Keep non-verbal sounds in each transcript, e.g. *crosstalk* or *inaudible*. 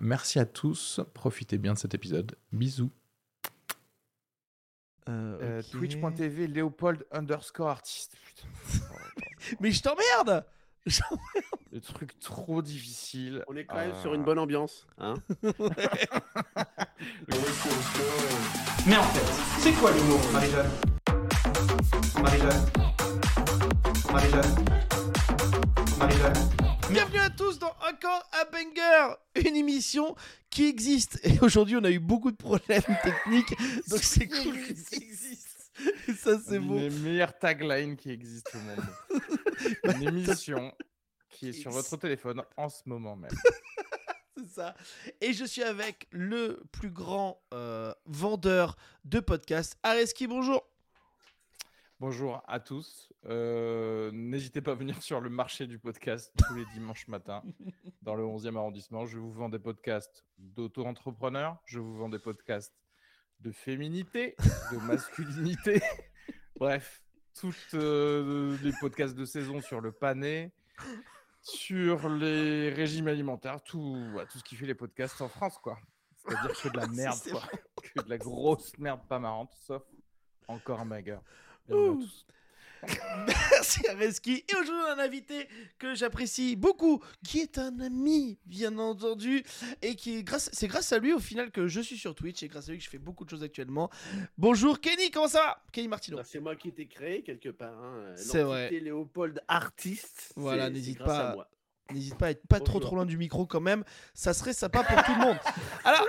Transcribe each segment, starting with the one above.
Merci à tous, profitez bien de cet épisode. Bisous. Euh, ok. Twitch.tv Léopold underscore artiste. Putain. *laughs* Mais je t'emmerde Le truc trop difficile. On est quand même Ah. sur une bonne ambiance. Hein *laughs* Mais en fait, c'est quoi l'humour, Marie-Jeanne? Marie-Jeanne? Marie-Jeanne? Bienvenue à tous dans Encore un banger, une émission qui existe. Et aujourd'hui, on a eu beaucoup de problèmes *laughs* techniques, donc *laughs* c'est cool que ça existe. Et ça, c'est beau. des meilleures taglines qui existent au monde. *laughs* Une émission qui est sur votre téléphone en ce moment même. C'est ça. Et je suis avec le plus grand euh, vendeur de podcasts, Areski, bonjour. Bonjour à tous. Euh, N'hésitez pas à venir *laughs* sur le marché du podcast tous les dimanches matins dans le 11e arrondissement. Je vous vends des podcasts d'auto-entrepreneurs, je vous vends des podcasts de féminité, de masculinité. *laughs* Bref, tous euh, les podcasts de saison sur le pané, sur les régimes alimentaires, tout, ouais, tout ce qui fait les podcasts en France, quoi. C'est-à-dire que de la *laughs* merde, quoi. Que de la grosse merde pas marrante, sauf encore un banger. Bienvenue à tous. Merci Areski. Et aujourd'hui, on a un invité que j'apprécie beaucoup, qui est un ami, bien entendu, et qui est grâce, c'est grâce à lui au final que je suis sur Twitch et grâce à lui que je fais beaucoup de choses actuellement. Bonjour Kenny, comment ça va? Kenny Martino. Bah, C'est moi qui t'ai créé quelque part. Hein. C'est L'entité Léopold artiste. Voilà, n'hésite pas. à moi. N'hésite pas à être pas trop Bonjour. trop loin du micro quand même, ça serait sympa pour tout le monde. *laughs* Alors,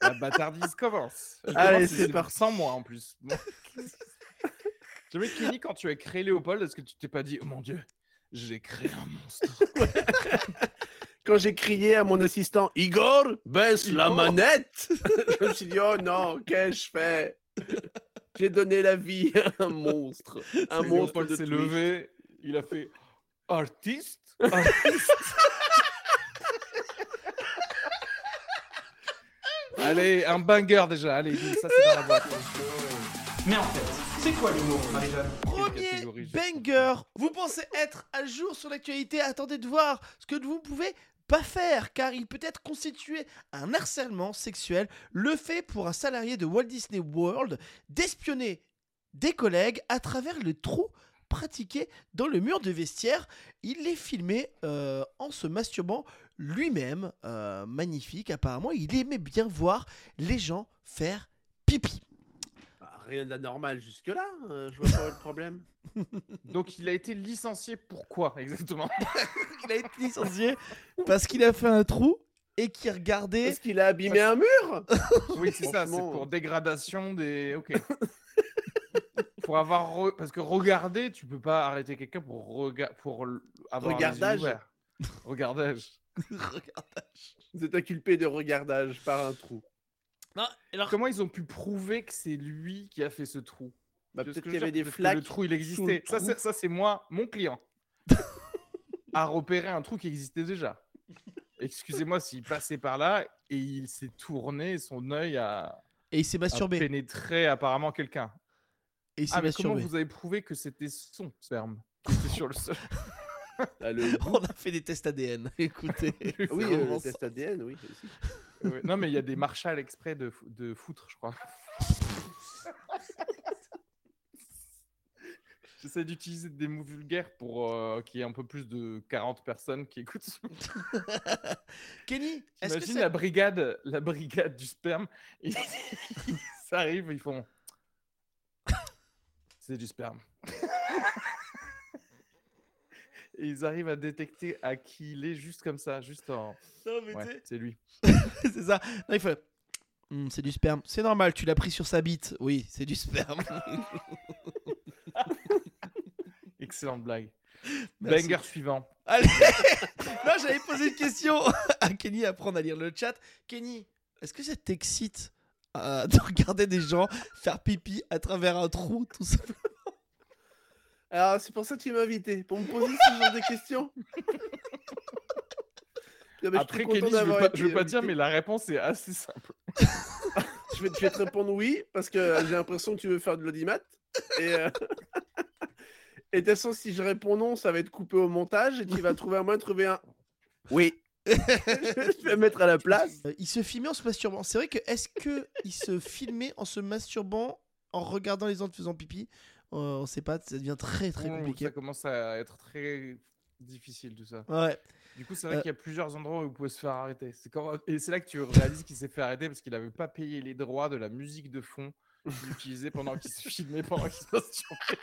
La bâtardise commence. Allez, c'est parti. Sans moi en plus. Bon. *laughs* J'aimerais Kenny, quand tu as créé Léopold, est-ce que tu t'es pas dit, oh mon dieu, j'ai créé un monstre *laughs* Quand j'ai crié à mon assistant Igor, baisse la manette, je me suis dit oh non, qu'ai-je fait? J'ai donné la vie à un monstre. Un Et monstre Léopold s'est levé, il a fait artiste, artiste. *laughs* Allez, un banger déjà. Allez, ça c'est dans la boîte. Mais en fait, c'est quoi l'humour, Marie-Jeanne premier banger, vous pensez être à jour sur l'actualité, attendez de voir ce que vous pouvez pas faire car il peut être constitué un harcèlement sexuel, le fait pour un salarié de Walt Disney World d'espionner des collègues à travers le trou pratiqué dans le mur de vestiaire. Il les filmé euh, en se masturbant lui-même. Euh, magnifique, apparemment. Il aimait bien voir les gens faire pipi. Rien d'anormal jusque-là, euh, je vois pas le problème. *laughs* Donc il a été licencié pourquoi exactement? *laughs* Il a été licencié parce qu'il a fait un trou et qu'il regardait. Est-ce qu'il a abîmé un mur *laughs* Oui, c'est ça, c'est pour dégradation des. Ok. pour avoir. re- Parce que regarder, tu peux pas arrêter quelqu'un pour, rega... pour avoir les yeux Regardage. ouverts. Regardage. Regardage. Vous êtes inculpé de regardage par un trou. Non, alors, Comment ils ont pu prouver que c'est lui qui a fait ce trou? Bah, peut-être que qu'il y avait des flaques. Le trou, il existait. Ça, trou. c'est- ça, c'est moi, mon client. *laughs* a repéré un trou qui existait déjà. Excusez-moi s'il passait par là et il s'est tourné, son œil a, et il s'est a masturbé. pénétré apparemment quelqu'un. Et il s'est Ah, mais comment masturbé. vous avez prouvé que c'était son sperme qui était sur le sol? Ah, le- *laughs* On a fait des tests ADN. *laughs* Écoutez. Oui, euh, le test ADN, oui. aussi. Ouais, Non, mais il y a des marshals exprès de, de foutre, je crois. *laughs* J'essaie d'utiliser des mots vulgaires pour euh, qu'il y ait un peu plus de 40 personnes qui écoutent. *laughs* Kenny, est-ce que Imagine c'est- la brigade, la brigade du sperme. Ils, *laughs* ils arrivent, ils font. C'est du sperme. Et ils arrivent à détecter à qui il est juste comme ça, juste en. Non, mais Ouais, c'est lui. *laughs* c'est ça. Non, il faut. Hmm, c'est du sperme. C'est normal, tu l'as pris sur sa bite. Oui, c'est du sperme. *laughs* Excellente blague. *laughs* Merci. Banger suivant. Allez Là, j'avais posé une question à Kenny, apprendre à lire le chat. Kenny, est-ce que ça t'excite euh, de regarder des gens faire pipi à travers un trou, tout ça Alors, c'est pour ça que tu m'as invité, pour me poser ce genre de questions. *laughs* Non, mais je suis Après, je veux d'avoir pas, je veux pas dire, mais la réponse est assez simple. *laughs* Je vais, je vais te répondre oui, parce que j'ai l'impression que tu veux faire de l'audimat. Et, euh, *laughs* et de toute façon, si je réponds non, ça va être coupé au montage et tu vas trouver un moyen de trouver un oui. je vais mettre à la place. Euh, Il se filmait en se masturbant. C'est vrai que est-ce que il se filmait en se masturbant en regardant les autres faisant pipi? Euh, On sait pas, ça devient très très compliqué. Ça commence à être très difficile tout ça. Ouais. Du coup, c'est vrai Euh. qu'il y a plusieurs endroits où vous pouvez se faire arrêter. C'est quand... Et c'est là que tu réalises qu'il s'est fait arrêter parce qu'il n'avait pas payé les droits de la musique de fond qu'il utilisait pendant qu'il se *laughs* filmait, pendant qu'il se masturbait.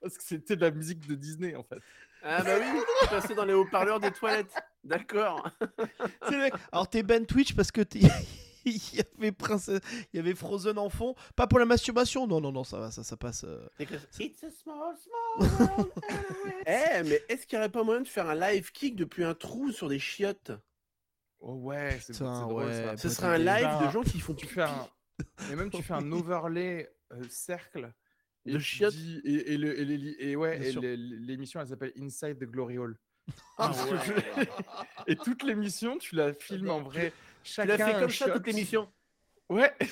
Parce que c'était de la musique de Disney en fait. Ah bah oui, passais dans les haut-parleurs des toilettes. D'accord. *laughs* C'est le mec. Alors t'es ban Twitch parce que t'es- *laughs* *laughs* il y avait Princesse, il y avait Frozen en fond, pas pour la masturbation. Non non non, ça va, ça ça passe. euh. It's a small, small *laughs* world. Eh, mais est-ce qu'il n'y aurait pas moyen de faire un live kick depuis un trou sur des chiottes? Oh ouais, c'est drôle ouais, ça. Ce serait un live de gens qui font Tu fais un. Et même tu fais un overlay euh, cercle. et De chiottes. dis- Et, et, le- et les et ouais, l'émission elle s'appelle Inside the Glory Hall. Ah ouais. Et toute l'émission, tu la filmes en vrai. Tu Chacun l'as fait comme ça shot. toute l'émission. Ouais. *laughs*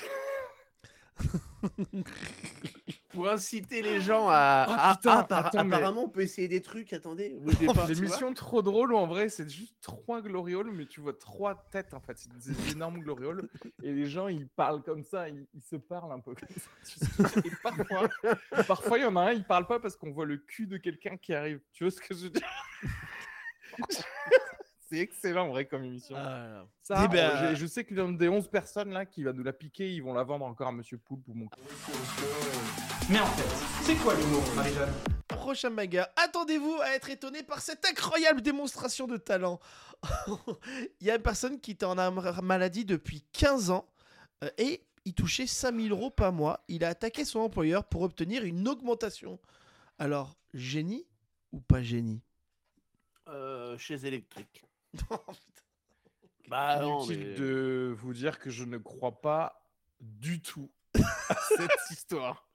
Pour inciter les gens à. Oh, putain, attends, mais- apparemment, on peut essayer des trucs. Attendez, tu vois. L'émission trop drôle où en vrai c'est juste trois glory halls, mais tu vois trois têtes en fait, c'est des *laughs* énormes glory halls et les gens ils parlent comme ça, ils, ils se parlent un peu comme ça. tu sais. *laughs* Et parfois, parfois il y en a un, il parle pas parce qu'on voit le cul de quelqu'un qui arrive. Tu vois ce que je veux dire? C'est excellent en vrai comme émission. Ah, Ça, Eh ben, euh, je sais que l'un des 11 personnes là qui va nous la piquer, ils vont la vendre encore à Monsieur Poulpe ou mon Mais en fait, c'est quoi l'humour, Marie-Jeanne? Prochain manga, attendez-vous à être étonné par cette incroyable démonstration de talent. *laughs* Il y a une personne qui était en maladie depuis 15 ans euh, et il touchait 5000 euros par mois. Il a attaqué son employeur pour obtenir une augmentation. Alors, génie ou pas génie? Euh, chez *laughs* électrique. Bah non, Inutile mais- de vous dire que je ne crois pas du tout à *laughs* cette histoire.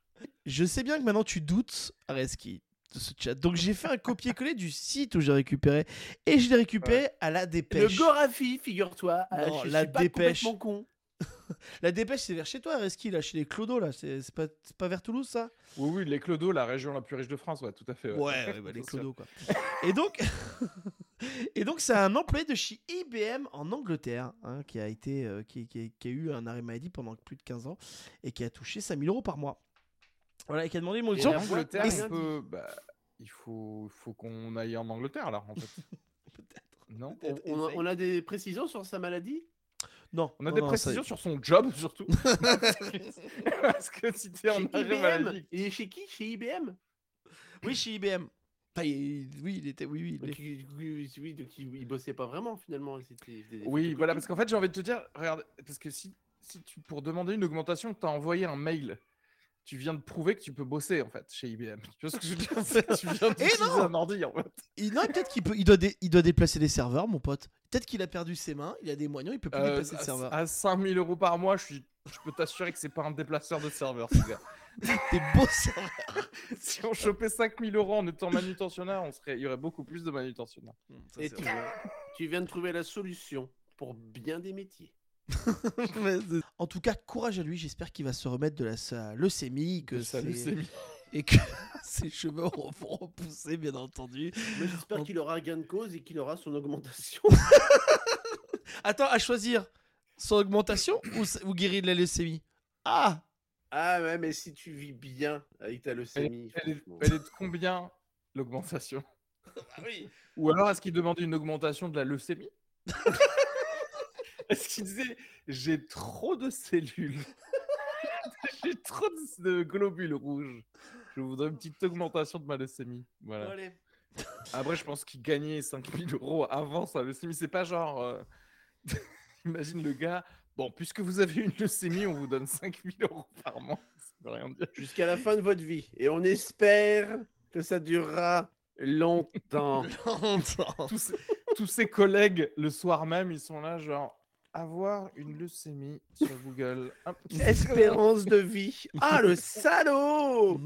Je sais bien que maintenant tu doutes, Areski, de ce chat. Donc j'ai fait un copier-coller du site où j'ai récupéré. Et je l'ai récupéré à la Le dépêche. Gorafi, figure-toi. euh, Non, je la suis pas dépêche. complètement con. *laughs* La dépêche, c'est vers chez toi, Areski, là, chez les Clodo, là. C'est pas, c'est pas vers Toulouse, ça? Oui, oui, les Clodos, la région la plus riche de France, ouais, tout à fait. Ouais, ouais, bah, les Bien sûr. Clodo, quoi. Et donc, et donc, c'est un employé de chez IBM en Angleterre hein, qui a été, euh, qui, qui- qui a eu un arrêt maladie pendant plus de 15 ans et qui a touché 5000 euros par mois. Voilà, et qui a demandé mon Et exemple. l'Angleterre, Et- on peut- bah, il faut, faut qu'on aille en Angleterre, alors, en fait. *laughs* Peut-être. Non On, a, essaye. on a des précisions sur sa maladie? Non, On a non, des non, précisions sur son job, surtout. *laughs* *laughs* Parce que si t'es en IBM maladie... Il est chez qui? Chez IBM Oui, chez IBM. Enfin, il- oui, il était. Oui, oui. il donc, est- oui, oui, donc il, il bossait pas vraiment finalement. c'était- c'était des Oui, voilà, parce qu'en fait, j'ai envie de te dire, regarde, parce que si, si tu, pour demander une augmentation, tu as envoyé un mail, tu viens de prouver que tu peux bosser, en fait, chez IBM. Tu vois ce que je veux dire? C'est *laughs* Tu viens non un ordi, en fait. Il, non, peut-être qu'il peut, il doit, dé- il doit déplacer les serveurs, mon pote. Peut-être qu'il a perdu ses mains, il a des moignons, il peut plus Euh, déplacer le à- serveur. à 5000 euros par mois, je, suis, je peux t'assurer que c'est pas un déplaceur de serveur, ce gars. Des beaux serveurs. si on chopait 5000 euros en étant manutentionnaire, on serait, il y aurait beaucoup plus de manutentionnaires. Ça, Et tu, tu viens de trouver la solution pour bien des métiers. *laughs* En tout cas, courage à lui. J'espère qu'il va se remettre de la sa leucémie, que De sa ses- leucémie. et que *laughs* ses cheveux vont repousser, bien entendu. Mais j'espère En- qu'il aura gain de cause et qu'il aura son augmentation. *laughs* Attends, à choisir son augmentation ou, ou guérir de la leucémie? Ah, ah ouais, mais si tu vis bien avec ta leucémie, Elle est, franchement. elle est de combien l'augmentation? *laughs* Ah oui. Ou alors est-ce qu'il demandait une augmentation de la leucémie? *laughs* Est-ce qu'il disait j'ai trop de cellules *laughs* J'ai trop de, de globules rouges. Je voudrais une petite augmentation de ma leucémie. Voilà. Allez. Après, je pense qu'il gagnait 5000 euros avant sa leucémie. C'est pas genre. euh, Imagine le gars. Bon, puisque vous avez une leucémie, on vous donne 5000 euros par mois. Jusqu'à la fin de votre vie. Et on espère que ça durera longtemps. *laughs* Longtemps. tous, ses collègues, le soir même, ils sont là, genre, avoir une leucémie sur Google. Espérance de vie. Ah, le salaud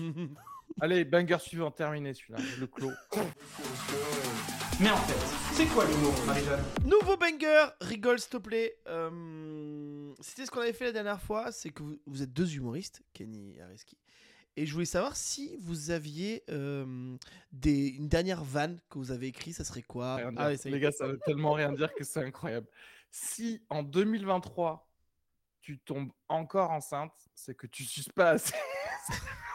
Allez, banger suivant, terminé celui-là, je le clos. *laughs* Mais en fait, c'est quoi l'humour, Marie-Jeanne? Nouveau banger, rigole s'il te plaît. Euh, C'était ce qu'on avait fait la dernière fois, c'est que vous, vous êtes deux humoristes, Kenny et Areski. Et je voulais savoir si vous aviez euh, des, une dernière vanne que vous avez écrite, ça serait quoi? Rien dire. Ah ouais, ça y est. Les gars, ça veut tellement rien dire que c'est incroyable. Si en 2023, tu tombes encore enceinte, c'est que tu suces pas assez. *laughs*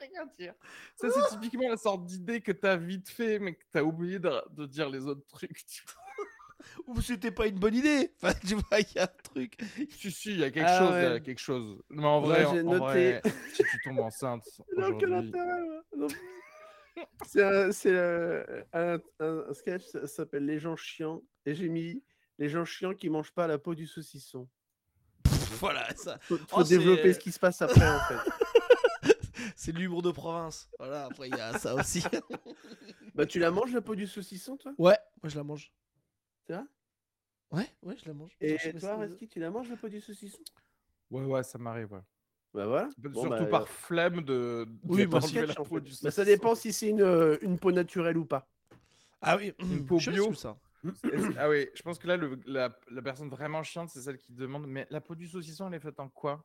rien dire. Ça, c'est typiquement la sorte d'idée que tu as vite fait, mais que tu as oublié de, de dire les autres trucs. tu vois. *laughs* Ou c'était pas une bonne idée *laughs* Enfin, tu vois, il y a un truc. Si, si, il y a quelque Ah chose. il y a ouais. quelque chose. Mais en Ouais, vrai, en- j'ai en noté. vrai, si tu tombes enceinte *laughs* Non, quel aujourd'hui, intérêt, moi. Non. C'est un, c'est, euh, un, un- un sketch, ça s'appelle Les gens chiants. Et j'ai mis Les gens chiants qui mangent pas la peau du saucisson. voilà, ça. Faut, faut Oh, développer ce qui se passe après, en fait. C'est l'humour de province. Voilà, après il y a ça aussi. *laughs* Bah, tu la manges, la peau du saucisson, toi? Ouais, moi je la mange. C'est vrai? Ouais, ouais, je la mange. Et pas toi, si- Reski, tu la manges, la peau du saucisson? Ouais, ouais, ça m'arrive. Ouais. Bah voilà. Surtout Bon, bah, par flemme de. Oui, de moi manger aussi. la peau du Bah, ça dépend si c'est une, euh, une peau naturelle ou pas. Ah oui, Une peau je sais pas bio. si ça. Est-ce- Ah oui, je pense que là, le- la, la personne vraiment chiante, c'est celle qui demande Mais la peau du saucisson, elle est faite en quoi?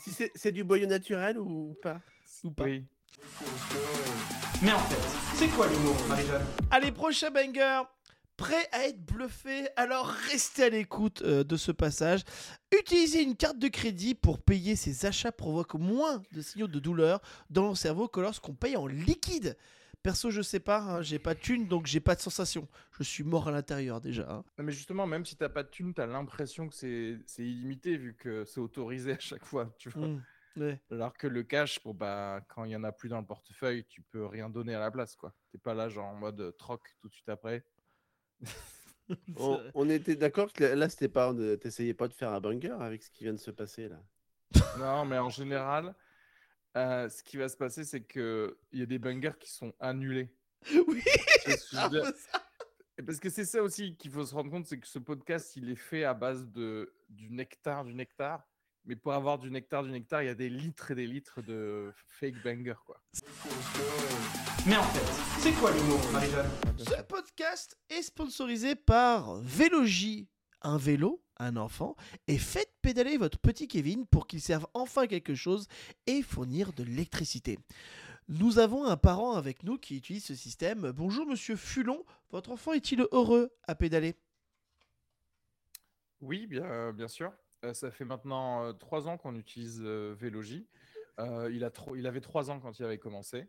Si c'est c'est du boyau naturel ou pas Ou pas. Oui. Mais en fait, c'est quoi l'humour, Marie-Jeanne? Allez, prochain banger. Prêt à être bluffé Alors restez à l'écoute euh, de ce passage. Utiliser une carte de crédit pour payer ses achats provoque moins de signaux de douleur dans le cerveau que lorsqu'on paye en liquide. Perso, je sais pas, hein, j'ai pas de thune donc j'ai pas de sensation. Je suis mort à l'intérieur déjà. hein. Non, mais justement, même si t'as pas de thune, t'as l'impression que c'est c'est illimité vu que c'est autorisé *laughs* à chaque fois. Tu vois Mm, ouais. Alors que le cash, bon, bah, quand il y en a plus dans le portefeuille, tu peux rien donner à la place. quoi. T'es pas là, genre en mode euh, troc tout de suite après. *laughs* on, on était d'accord que là, c'était pas. de- T'essayais pas de faire un banger avec ce qui vient de se passer là. Non, mais en général, euh, ce qui va se passer, c'est qu'il y a des bangers qui sont annulés. *laughs* oui, ça. Parce que c'est ça aussi qu'il faut se rendre compte, c'est que ce podcast, il est fait à base de du nectar, du nectar. Mais pour avoir du nectar, du nectar, il y a des litres et des litres de fake banger, quoi. Mais en fait, c'est quoi l'humour, Marie-Jeanne? Ce podcast est sponsorisé par Vélogie, un vélo, un enfant, et faites pédaler votre petit Kevin pour qu'il serve enfin quelque chose et fournir de l'électricité. Nous avons un parent avec nous qui utilise ce système. Bonjour monsieur Fulon, votre enfant est-il heureux à pédaler? Oui, bien, bien sûr. Euh, ça fait maintenant euh, trois ans qu'on utilise euh, Vélogie. Euh, il, il avait trois ans quand il avait commencé.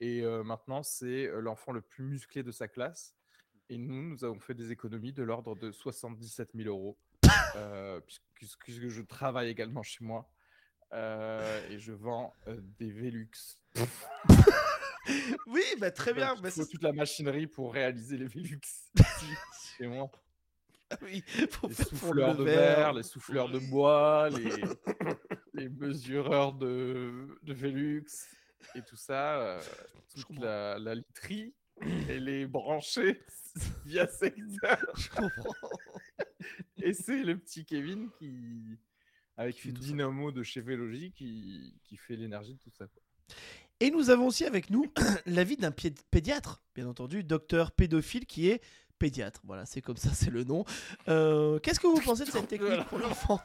Et euh, maintenant, c'est euh, l'enfant le plus musclé de sa classe. Et nous, nous avons fait des économies de l'ordre de 77 000 euros. Euh, puisque, puisque je travaille également chez moi. Euh, et je vends euh, des Velux. *laughs* Oui, bah très bien. Bah, il faut c'est- toute la machinerie pour réaliser les Velux chez moi. *laughs* oui, les souffleurs le de verre. les souffleurs de bois, les, les mesureurs de, de Velux et tout ça. euh, toute la, la literie et les brancher *laughs* via secteur. Je comprends. Et c'est le petit Kevin qui, avec Qui une ça. dynamo de chez Vélogie, qui, qui fait l'énergie de tout ça. quoi. Et nous avons aussi avec nous *clears throat* l'avis d'un pédiatre, bien entendu, docteur pédophile qui est pédiatre. Voilà, c'est comme ça, c'est le nom. Euh, Qu'est-ce que vous pensez de cette technique pour l'enfant?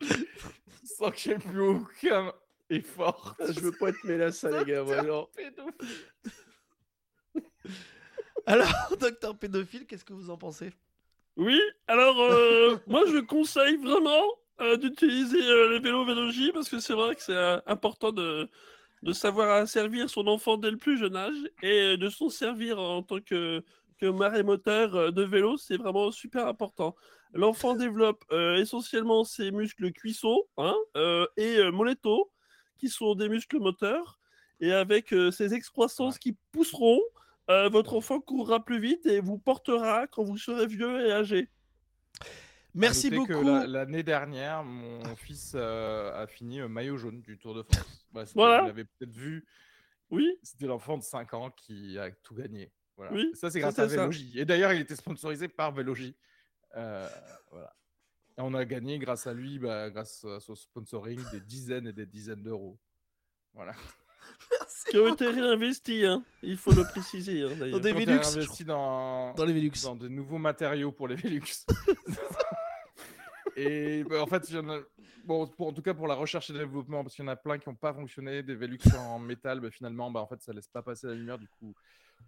Je sens que j'ai plus aucun effort. Je veux pas être mêlé à ça, les gars. Pédophile. Alors, *laughs* docteur pédophile, qu'est-ce que vous en pensez? Oui, alors euh, *laughs* moi je conseille vraiment euh, d'utiliser euh, le vélo Vélogie parce que c'est vrai que c'est important de, de savoir servir son enfant dès le plus jeune âge et de s'en servir en tant que, que marémoteur euh, de vélo, c'est vraiment super important. L'enfant développe essentiellement ses muscles cuissons hein, et molettos qui sont des muscles moteurs et avec ces excroissances qui pousseront, euh, votre enfant courra plus vite et vous portera quand vous serez vieux et âgé. Merci que beaucoup. la- L'année dernière, mon *laughs* fils euh, a fini euh, maillot jaune du Tour de France. *laughs* Voilà. Vous l'avez peut-être vu. Oui, C'était l'enfant de 5 ans qui a tout gagné. Voilà. Oui, ça c'est grâce à ça. Vélogie. Et d'ailleurs, il était sponsorisé par Vélogie. Euh, voilà. Et on a gagné grâce à lui, bah, grâce à son sponsoring, des dizaines et des dizaines d'euros. Voilà. Qui ont été réinvestis, hein. il faut le préciser. hein. Dans des Velux, investi dans, Dans les Velux. dans de nouveaux matériaux pour les Velux. *laughs* et bah, en fait, il y en a... bon, pour, en tout cas pour la recherche et le développement, parce qu'il y en a plein qui n'ont pas fonctionné, des Velux en métal, bah, finalement, bah, en fait, ça laisse pas passer la lumière. Du coup,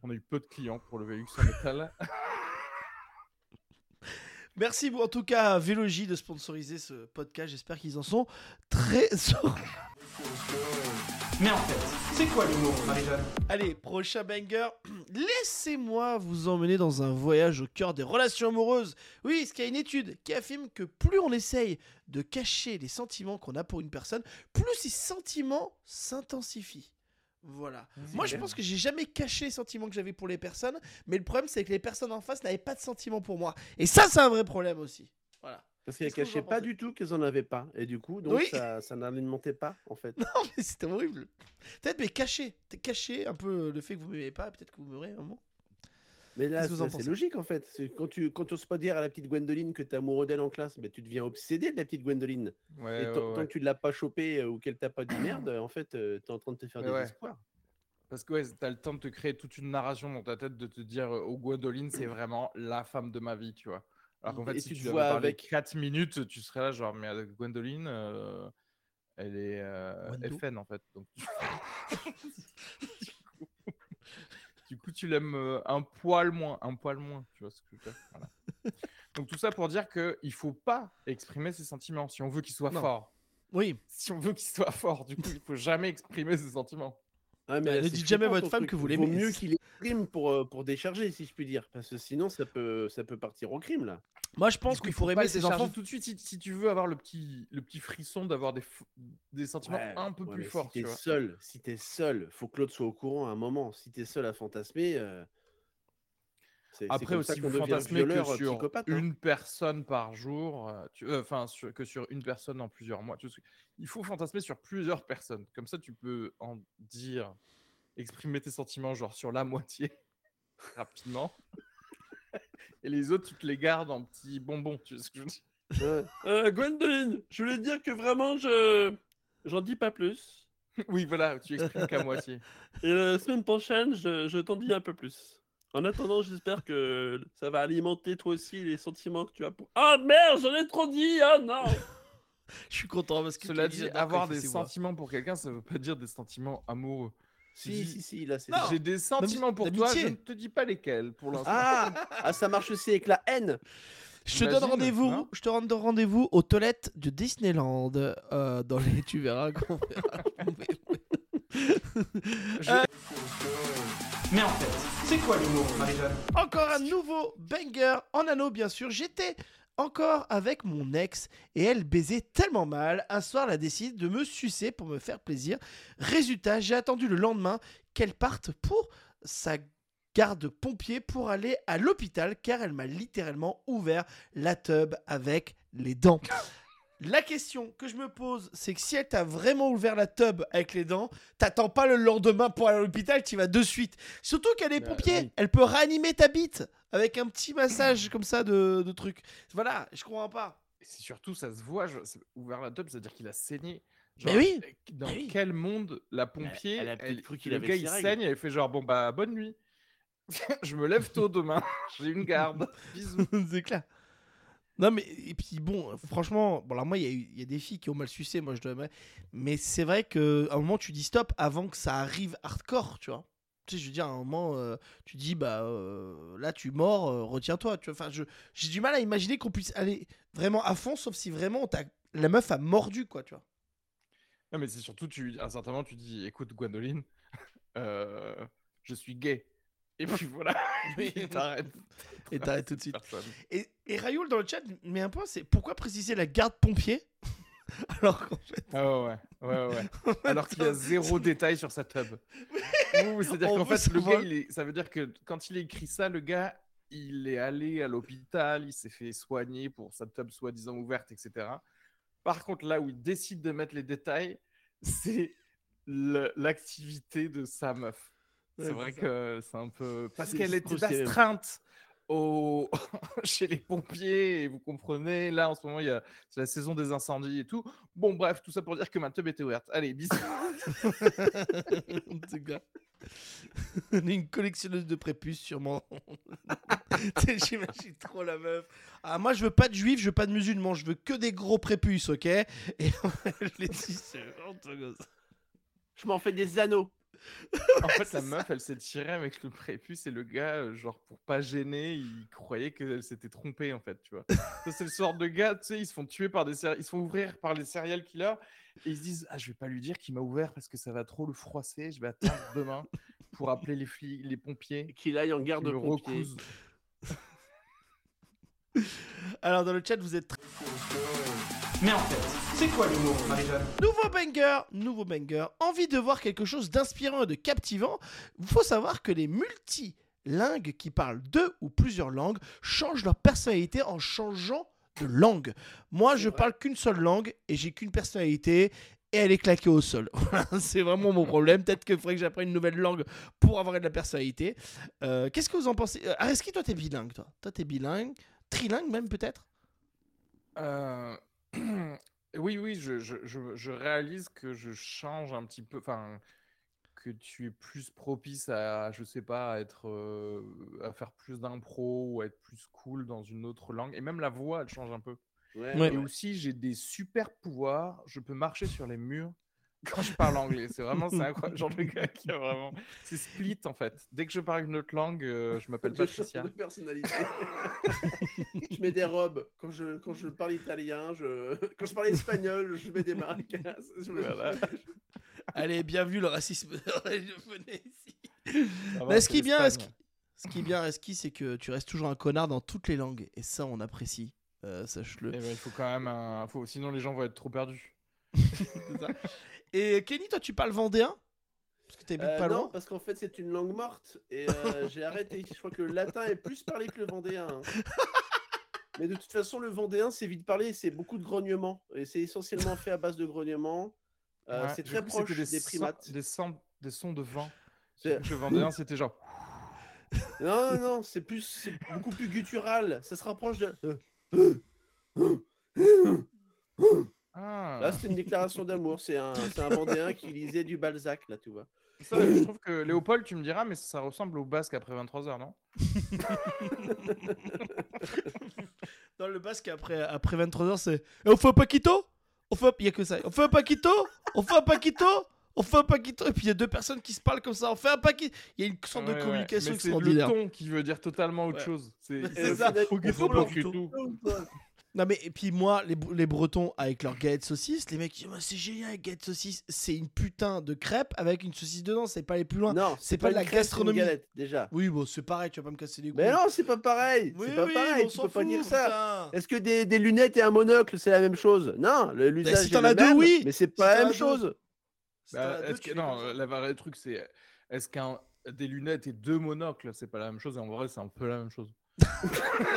on a eu peu de clients pour le Velux en métal. *laughs* Merci en tout cas à Vélogie de sponsoriser ce podcast. J'espère qu'ils en sont très *laughs* heureux. Mais en fait, c'est quoi l'humour, Marie-Jeanne? Allez, prochain banger. *clears throat* Laissez-moi vous emmener dans un voyage au cœur des relations amoureuses. Oui, parce qu'il y a une étude qui affirme que plus on essaye de cacher les sentiments qu'on a pour une personne, plus ces sentiments s'intensifient. Voilà. Moi, je pense que j'ai jamais caché les sentiments que j'avais pour les personnes, mais le problème, c'est que les personnes en face n'avaient pas de sentiments pour moi. Et ça, c'est un vrai problème aussi. Voilà. Parce qu'elles cachaient pas du tout qu'elles en avaient pas. Et du coup, donc Oui. ça, ça n'alimentait pas, en fait. *laughs* Non, mais c'était horrible. Peut-être, mais caché. T'es caché un peu le fait que vous m'aimez pas. Peut-être que vous m'aimerez un moment. Mais là, c'est logique, en fait. Quand tu quand oses pas dire à la petite Gwendoline que t'es amoureux d'elle en classe, ben, tu deviens obsédé de la petite Gwendoline. Ouais, Et ouais, tant, ouais. que tu ne l'as pas chopé euh, ou qu'elle t'a pas dit *clears throat* merde, en fait, euh, t'es en train de te faire Mais des ouais. espoirs. Parce que ouais, tu as le temps de te créer toute une narration dans ta tête, de te dire euh, oh, Gwendoline, c'est *clears throat* vraiment la femme de ma vie, tu vois. Alors qu'en fait, Et si tu tu vois avec- 4 minutes, tu serais là, genre, mais euh, Gwendoline, euh, elle est euh, FN en fait. Donc, *laughs* du coup- tu l'aimes euh, un poil moins, un poil moins, tu vois ce que je veux dire? Voilà. *laughs* Donc, tout ça pour dire qu'il faut pas exprimer ses sentiments si on veut qu'ils soient Non. forts. Oui. Si on veut qu'ils soient forts, du coup, il faut jamais exprimer ses sentiments. Ah, mais Bah, là, ne dites jamais à votre femme truc. que vous Vaut l'aimez. mieux qu'il exprime pour, euh, pour décharger, si je puis dire. Parce que sinon, ça peut, ça peut partir au crime, là. Moi, je pense qu'il il faut pas aimer ses enfants. tout de suite si, si tu veux avoir le petit, le petit frisson d'avoir des, des sentiments Ouais, un peu ouais, plus forts. Si tu t'es vois. seul, si t'es seul, faut que l'autre soit au courant à un moment. Si t'es seul à fantasmer, euh, Après aussi, vous fantasmez que sur psychopathe. hein. une personne par jour, euh, euh, enfin que sur une personne en plusieurs mois. Il faut fantasmer sur plusieurs personnes. Comme ça, tu peux en dire, exprimer tes sentiments genre sur la *laughs* moitié *laughs* rapidement. Et les autres, tu te les gardes en petits bonbons. Tu vois ce que je veux dire. Euh, Gwendoline, je voulais te dire que vraiment, je j'en dis pas plus. *laughs* Oui, voilà, tu exprimes qu'à moitié. Et la semaine prochaine, je, je t'en dis un peu plus. En attendant, j'espère que ça va alimenter toi aussi les sentiments que tu as pour. Ah merde, j'en ai trop dit Ah non *laughs* Je suis content parce que Cela dit, avoir des sentiments pour quelqu'un, ça veut pas dire des sentiments amoureux. Si, si, si, là, c'est. J'ai des sentiments pour toi, je ne te dis pas lesquels pour l'instant. Ah, ah, ça marche aussi avec la haine. Je te donne rendez-vous. Je te donne rendez-vous aux toilettes de Disneyland. euh, dans les, tu verras. *laughs* qu'on verra. Mais en fait, c'est quoi l'humour, Marie-Jeanne? Encore un nouveau banger en anneau, bien sûr. J'étais encore avec mon ex et elle baisait tellement mal. Un soir, elle a décidé de me sucer pour me faire plaisir. Résultat, j'ai attendu le lendemain qu'elle parte pour sa garde pompier pour aller à l'hôpital car elle m'a littéralement ouvert la tub avec les dents. La question que je me pose, c'est que si elle t'a vraiment ouvert la tub avec les dents, t'attends pas le lendemain pour aller à l'hôpital, tu y vas de suite. Surtout qu'elle est Bah, pompier, oui. elle peut réanimer ta bite avec un petit massage comme ça de, de trucs. Voilà, je comprends pas. Et c'est surtout, ça se voit, je- ouvert la tube, c'est-à-dire qu'il a saigné. Mais oui, euh, Dans mais oui. quel monde la pompier, elle a peut-être cru qu'il le avait gars il saigne, elle fait genre bon bah bonne nuit. *laughs* je me lève tôt demain, *laughs* j'ai une garde. *laughs* Bisous. c'est clair. Non mais et puis bon, franchement, bon moi il y, y a des filles qui ont mal sucé, moi je dois, mais c'est vrai que à un moment tu dis stop avant que ça arrive hardcore, tu vois. Tu sais, je veux dire à un moment euh, tu dis bah euh, là tu mords, euh, retiens-toi, tu vois. Enfin j'ai du mal à imaginer qu'on puisse aller vraiment à fond, sauf si vraiment la meuf a mordu quoi, tu vois. Non mais c'est surtout, tu, à un certain moment, tu dis écoute Gwendoline, *laughs* euh, je suis gay. Et puis voilà, *laughs* et *laughs* t'arrêtes. Et t'arrêtes tout de suite. Personne. Et, et Rayoul dans le chat met un point, c'est pourquoi préciser la garde pompier *laughs* alors qu'en fait Ah ouais, ouais, ouais, ouais. Alors qu'il y a zéro détail sur sa tub. C'est-à-dire qu'en fait, le savoir. gars, il est... ça veut dire que quand il écrit ça, le gars, il est allé à l'hôpital, il s'est fait soigner pour sa tub soi-disant ouverte, etc. Par contre, là où il décide de mettre les détails, c'est l'activité de sa meuf. C'est vrai que c'est un peu. Parce qu'elle était astreinte au... *laughs* chez les pompiers, et vous comprenez, là en ce moment, il y a c'est la saison des incendies et tout. Bon, bref, tout ça pour dire que ma tub était ouverte. Allez, bisous. *laughs* On est une collectionneuse de prépuces, sûrement. *laughs* J'imagine trop la meuf. Ah, moi, je veux pas de juifs, je veux pas de musulmans, je veux que des gros prépuces, ok? Et je les dis, c'est. Je m'en fais des anneaux. En fait, la meuf, elle s'est tirée avec le prépuce et le gars, euh, genre, pour pas gêner, il croyait qu'elle s'était trompée, en fait, tu vois. Ça, c'est le sort de gars, tu sais, ils se font tuer par des... Ils se font ouvrir par les serial killers et ils se disent « Ah, je vais pas lui dire qu'il m'a ouvert parce que ça va trop le froisser, je vais attendre demain pour appeler les flics, les pompiers. Qu'il aille en garde me pompier. recousent. *laughs* Alors, dans le chat, vous êtes très Mais en fait, c'est quoi l'humour, Marie-Jeanne? Nouveau banger, nouveau banger. Envie de voir quelque chose d'inspirant et de captivant Il faut savoir que les multilingues qui parlent deux ou plusieurs langues changent leur personnalité en changeant de langue. Moi, je vrai. parle qu'une seule langue et j'ai qu'une personnalité et elle est claquée au sol. *laughs* C'est vraiment mon problème. Peut-être qu'il faudrait que j'apprenne une nouvelle langue pour avoir de la personnalité. Euh, Qu'est-ce que vous en pensez? Euh, Areski, toi, t'es bilingue, toi. Toi, t'es bilingue. Trilingue même, peut-être? Euh, *clears throat* Oui, oui, je, je, je- je réalise que je change un petit peu, enfin, que tu es plus propice à, je sais pas, à être, euh, à faire plus d'impro ou à être plus cool dans une autre langue. Et même la voix, elle change un peu. Ouais, Ouais. Et aussi, j'ai des super pouvoirs. Je peux marcher sur les murs quand je parle anglais. C'est vraiment, c'est *laughs* incroyable. Genre le gars qui a vraiment, c'est split en fait. Dès que je parle une autre langue, euh, je m'appelle *laughs* Je Patricia. de personnalité. *laughs* je mets des robes. Quand je, quand je parle italien, je... quand je parle espagnol, je mets des maracas. Je me- Voilà. Allez, bien vu le racisme. Venez ici. Ça va, Mais ce qui est bien, ce qui, ce qui est bien, Reski, c'est que tu restes toujours un connard dans toutes les langues. Et ça, on apprécie. Euh, Sache-le. Eh ben, il faut quand même un... faut... Sinon, les gens vont être trop perdus. *laughs* Et Kenny, toi, tu parles vendéen? Parce que t'habites Euh, pas non, loin. parce qu'en fait, c'est une langue morte et euh, *laughs* j'ai arrêté. Je crois que le latin est plus parlé que le vendéen. hein. Mais de toute façon, le vendéen, c'est vite parlé, c'est beaucoup de grognements. Et c'est essentiellement fait à base de grognements. Euh, Ouais, c'est très proche des, primates. Des sons, des sons de vent. Le vendéen, c'était genre. *laughs* Non, non, non, c'est plus, c'est beaucoup plus guttural. Ça se rapproche de. Ah, Là, c'est une déclaration d'amour. C'est un, c'est un vendéen qui lisait du Balzac, là, tu vois. ça, je trouve que Léopold, tu me diras, mais ça ressemble au basque après 23h, non? *laughs* Dans le basque, après, après 23h, c'est. Et on fait un paquito On fait. Il y a que ça. On fait un paquito On fait un paquito On fait un paquito Et puis il y a deux personnes qui se parlent comme ça. On fait un paquito Il y a une sorte Ouais, de ouais, communication mais C'est le ton qui veut dire totalement autre Ouais. chose. C'est ça. final, Non mais et puis moi les, les Bretons avec leur galette saucisse, les mecs disent Ouais, c'est génial galette saucisse, c'est une putain de crêpe avec une saucisse dedans, c'est pas aller plus loin. Non, C'est pas de la crêpe, c'est une gastronomie. galette, déjà. Oui bon c'est pareil, tu vas pas me casser les couilles. Mais non, c'est pas pareil. oui, c'est pas oui, pareil. on Tu peux pas dire ça. Est-ce que des, des lunettes et un monocle, c'est la même chose? Non, le- l'usage si est le as deux, même, oui. Mais c'est pas la même deux. chose. Bah, deux, que- non, comme ça. le vrai truc, c'est est-ce qu'un des lunettes et deux monocles, c'est pas la même chose Et en vrai, c'est un peu la même chose.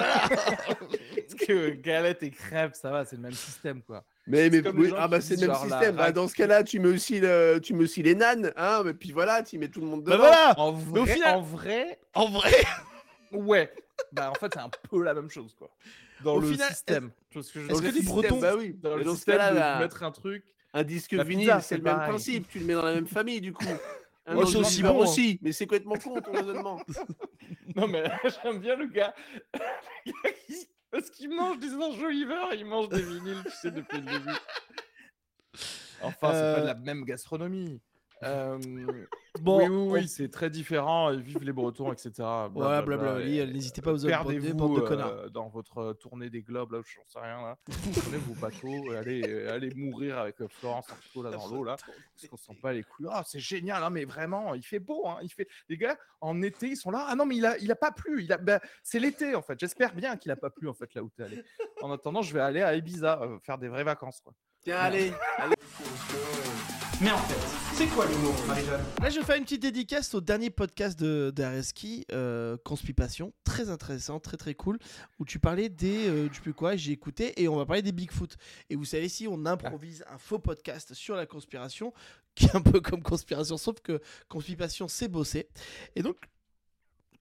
Parce que galette et crêpe, ça va, c'est le même système, quoi. Mais, mais oui, ah bah c'est le même système. Bah, dans ce cas-là, tu mets aussi le, tu mets aussi les nanes, hein. Mais puis voilà, tu mets tout le monde Bah dedans. voilà En Mais au vrai, final- en vrai, En vrai *laughs* ouais. Bah, en fait, c'est un peu la même chose, quoi. Dans Au le final, système. Que je est-ce que les Bretons- système, Bah oui. Dans le système là, mettre un truc. un disque vinyle, c'est le même principe. Tu le mets dans la même famille, du coup. *laughs* Un Ouais, c'est aussi bon, aussi. Mais c'est complètement con ton raisonnement. *laughs* Non, mais *laughs* j'aime bien le gars. *laughs* le gars qui- Parce qu'il mange des enjoliveurs, il mange des vinyles, tu sais, depuis le début. Enfin, c'est pas de la même gastronomie. Euh, Bon, oui, oui, oui, on- c'est très différent. Vive les Bretons, etc. Voilà, blabla, et- allez, n'hésitez pas à vous abonner, Perdez-vous bande de connards. euh, dans votre euh, tournée des globes, là, je sais rien, là. Prenez vos bateaux, et allez, allez mourir avec Florence Artaud, là, dans l'eau, là. Parce qu'on sent pas les couilles. Ah, c'est génial, hein, mais vraiment, il fait beau. Hein, il fait... Les gars, en été, ils sont là. Ah non, mais il a, il a pas plu. Il a... bah, c'est l'été, en fait. J'espère bien qu'il a pas plu, en fait, là où t'es allé. En attendant, je vais aller à Ibiza, euh, faire des vraies vacances, quoi. Tiens, allez. allez. Mais en fait, c'est quoi l'humour, Marie-Jeanne? Là, je fais une petite dédicace au dernier podcast de, de Areski, euh. Très intéressant, très très cool. Où tu parlais des. euh, sais plus quoi, j'ai écouté. Et on va parler des Bigfoot. Et vous savez, si on improvise un faux podcast sur la conspiration, *laughs* qui est un peu comme Conspiration, sauf que Conspipation, c'est bossé. Et donc,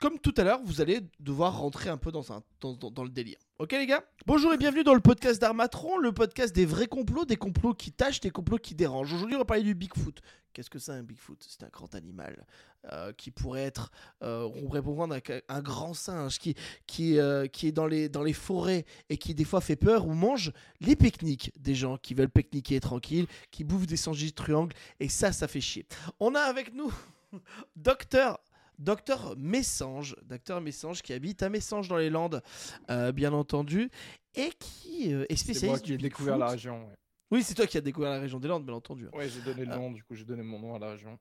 comme tout à l'heure, vous allez devoir rentrer un peu dans, un, dans, le délire. Ok les gars? Bonjour et bienvenue dans le podcast d'Armatron, le podcast des vrais complots, des complots qui tâchent, des complots qui dérangent. Aujourd'hui, on va parler du Bigfoot. Qu'est-ce que c'est un Bigfoot? C'est un grand animal euh, qui pourrait être, euh, on pourrait comprendre, un, grand singe qui, qui, euh, qui est dans les, dans les forêts et qui des fois fait peur ou mange les pique-niques des gens qui veulent pique-niquer tranquille, qui bouffent des sandwichs triangles et ça, ça fait chier. On a avec nous *laughs* Docteur Docteur Messange, Docteur Messange qui habite à Messange dans les Landes, euh, bien entendu, et qui euh, est C'est moi spécialiste qui ai découvert la région. Ouais, Oui, c'est toi qui as découvert la région des Landes, bien entendu. Ouais, j'ai donné le Ah. nom, du coup j'ai donné mon nom à la région.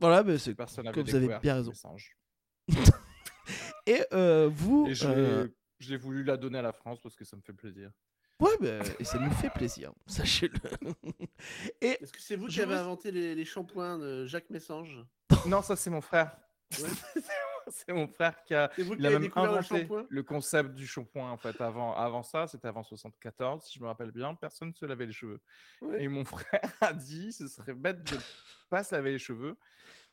Voilà, mais c'est Personne Comme vous avez bien raison. *laughs* et euh, vous. Et je euh, l'ai- voulu la donner à la France parce que ça me fait plaisir. Ouais, bah, et ça nous fait plaisir, sachez-le. Est-ce que c'est vous qui avez inventé les, les shampoings de Jacques Messange? Non, ça c'est mon frère. Ouais. *laughs* c'est mon frère qui a, C'est vous il qui a avez même découvert le inventé le concept du shampoing en fait. Avant, avant ça, c'était avant 74, si je me rappelle bien, personne ne se lavait les cheveux. Ouais. Et mon *laughs* frère a dit, ce serait bête de pas se laver les cheveux.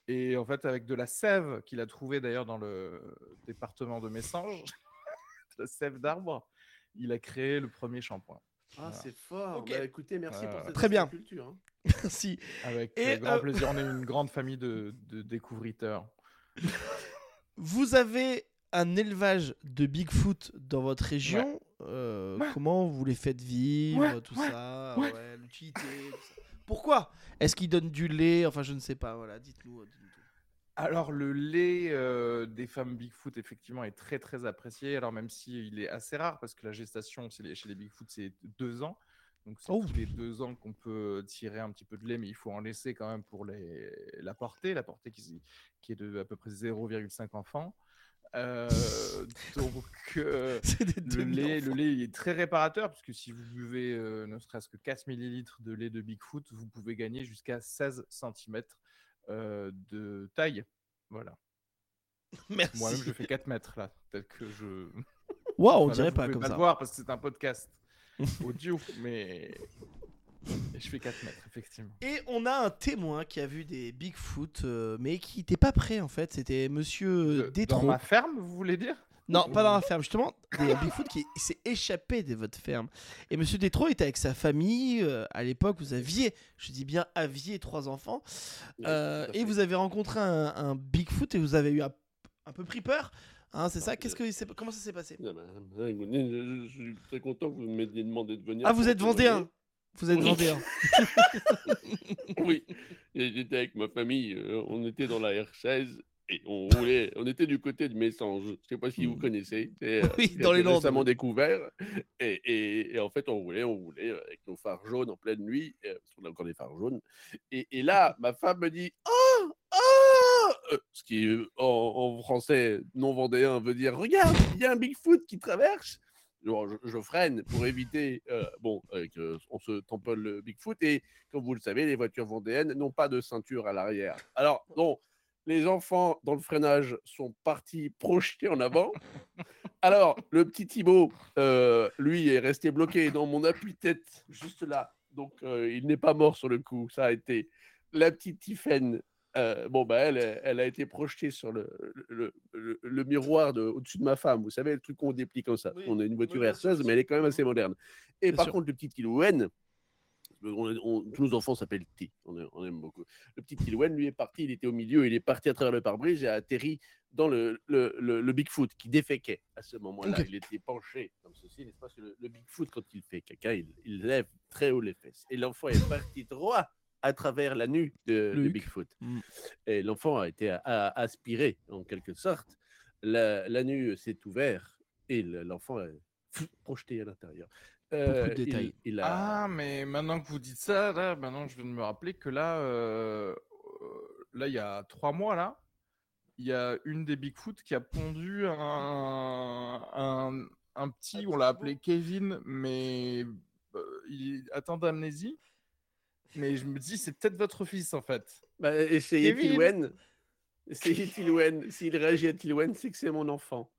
Et en fait, avec de la sève qu'il a trouvée d'ailleurs dans le département de Messanges, *laughs* de la sève d'arbre, il a créé le premier shampoing. Ah, Voilà. c'est fort. Bah, écoutez, merci Euh, pour cette Très bien. culture. hein. si. Avec Et, euh, grand euh, plaisir, on est une grande famille de, de découvriteurs. *laughs* Vous avez un élevage de Bigfoot dans votre région. euh, Ouais. Comment vous les faites vivre, Ouais, tout ça, l'utilité. Pourquoi? Est-ce qu'ils donnent du lait? Enfin, je ne sais pas. Voilà, dites-nous. euh. Alors, le lait euh, des femmes Bigfoot, effectivement, est très, très apprécié. Alors, même s'il est assez rare, parce que la gestation chez les Bigfoot, c'est deux ans. Donc, c'est Oh. tous les deux ans qu'on peut tirer un petit peu de lait, mais il faut en laisser quand même pour les... la portée, la portée qui, qui est de à peu près 0,5 enfants. Euh, donc, euh, *laughs* le lait, le lait il est très réparateur, parce que si vous buvez euh, ne serait-ce que 4 millilitres de lait de Bigfoot, vous pouvez gagner jusqu'à 16 cm de taille. Voilà. *laughs* Merci. Moi-même, je fais 4 mètres là. Peut-être que je. Waouh, on *laughs* Enfin, dirait pas comme le ça. voir parce que c'est un podcast *laughs* audio, mais. Je fais 4 mètres, effectivement. Et on a un témoin qui a vu des Bigfoot, euh, mais qui n'était pas prêt en fait. C'était Monsieur De- Dans Détro. ma ferme, vous voulez dire? Non, pas dans la ferme, justement. Des Bigfoot qui s'est échappé de votre ferme. Et Monsieur Détro était avec sa famille. euh, à l'époque, vous aviez, je dis bien aviez trois enfants. Euh, et vous avez rencontré un, un Bigfoot et vous avez eu un, un peu pris peur. Hein, c'est ça? Ah, Qu'est-ce que c'est- Comment ça s'est passé? écoutez, je, suis très content que vous m'ayez demandé de venir. Ah, vous êtes vendéen Vous êtes vendéen. Oui, *laughs* j'étais avec ma famille, euh, on était dans la R16 et on *laughs* roulait, on était du côté de Messanges. Je ne sais pas si vous Hmm. connaissez. C'est *laughs* euh, Oui, dans les Landes, récemment découvert. Et, et- et en fait, on roulait, on roulait euh, avec nos phares jaunes en pleine nuit, euh, parce qu'on a encore des phares jaunes. Et, et là, ma femme me dit Oh Oh Euh, Ce qui, euh, en, en français non vendéen, veut dire Regarde, il y a un Bigfoot qui traverse. Je, je freine pour éviter, euh, bon, euh, que on se tamponne le Bigfoot. Et comme vous le savez, les voitures vendéennes n'ont pas de ceinture à l'arrière. Alors, non, les enfants dans le freinage sont partis projetés en avant. *laughs* Alors, le petit Thibaut, euh, lui, est resté bloqué dans mon appui-tête, juste là. Donc, euh, il n'est pas mort sur le coup. Ça a été la petite Tiffaine. Euh, bon, bah, elle, elle a été projetée sur le, le, le- le miroir de, au-dessus de ma femme. Vous savez, le truc qu'on déplie comme ça. Oui, On a une voiture R16, mais elle est quand même assez moderne. Et Bien par sûr. contre, le petit Kilouen, on- on- tous nos enfants s'appellent T, on, aime- on aime beaucoup. Le petit Kilouen, lui, est parti, il était au milieu, il est parti à travers le pare-brise et a atterri dans le, Bigfoot qui déféquait à ce moment-là. Il était penché comme ceci, n'est-ce pas Parce que le, le Bigfoot, quand il fait caca, il, il lève très haut les fesses. Et l'enfant est parti droit à travers la nuque de, de. Bigfoot. Mm. Et l'enfant a été a- a- aspiré, en quelque sorte. La, la nuque s'est ouverte et le- l'enfant est projeté à l'intérieur. Euh, de il- détails. il a- Ah, mais maintenant que vous dites ça, là, maintenant je viens de me rappeler que là, euh, euh, là, il y a trois mois, là, il y a une des Bigfoot qui a pondu un, un, un petit, on l'a appelé Kevin, mais euh, il est atteint d'amnésie. Mais je me dis, c'est peut-être votre fils en fait. Bah, essayez. Tilwen. Essayez Tilwen. S'il réagit à Tilwen, c'est que c'est mon enfant.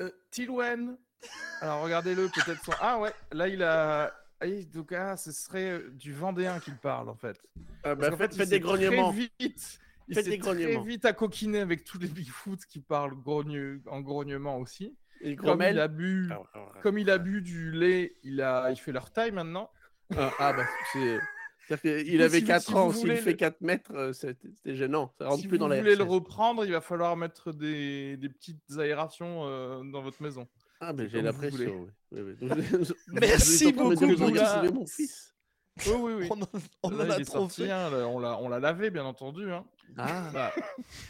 Euh, Tilwen. Alors regardez-le, peut-être son. Ah ouais, là il a. Ah, donc ah, ce serait euh, du Vendéen qu'il parle en fait. Ah, bah, faites, fait, il faites des s'est très grognements. Vite, il s'est des très grognements. vite à coquiner avec tous les Bigfoot qui parlent grogne- en grognement aussi. Et Comme il a bu, ah. comme il a bu du lait, il a, il fait leur taille maintenant. Ah, ah, bah, c'est. Il avait si vous- 4 si vous ans, voulez s'il fait le- 4 mètres, euh, c'est- c'était gênant. Ça rentre si plus vous dans la voulez le reprendre, il va falloir mettre des, des petites aérations euh, dans votre maison. Ah, mais j'ai comme la vous pression. oui. Oui, oui. *laughs* *laughs* Donc, je- Merci vous beaucoup, vous mon fils. Oui, oui, oui. *laughs* On en, on Là, en a trop sorti, fait. hein, là, on l'a on l'a lavé, bien entendu. Hein. Ah. *laughs* Bah,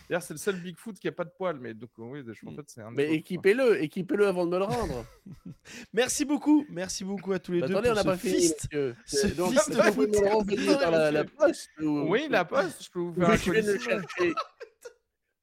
D'ailleurs, c'est le seul Bigfoot qui a pas de poils, mais donc oui, je en fait, c'est un. Mais équipez-le, équipez-le avant de me le rendre. *laughs* Merci beaucoup, merci beaucoup à tous les Mais deux attendez, on n'a ce pas fini. Euh, Donc, fist de vous me le renvoyer par la, la poste ou- Oui, la poste, je peux vous ou faire un je vais le colis. chercher.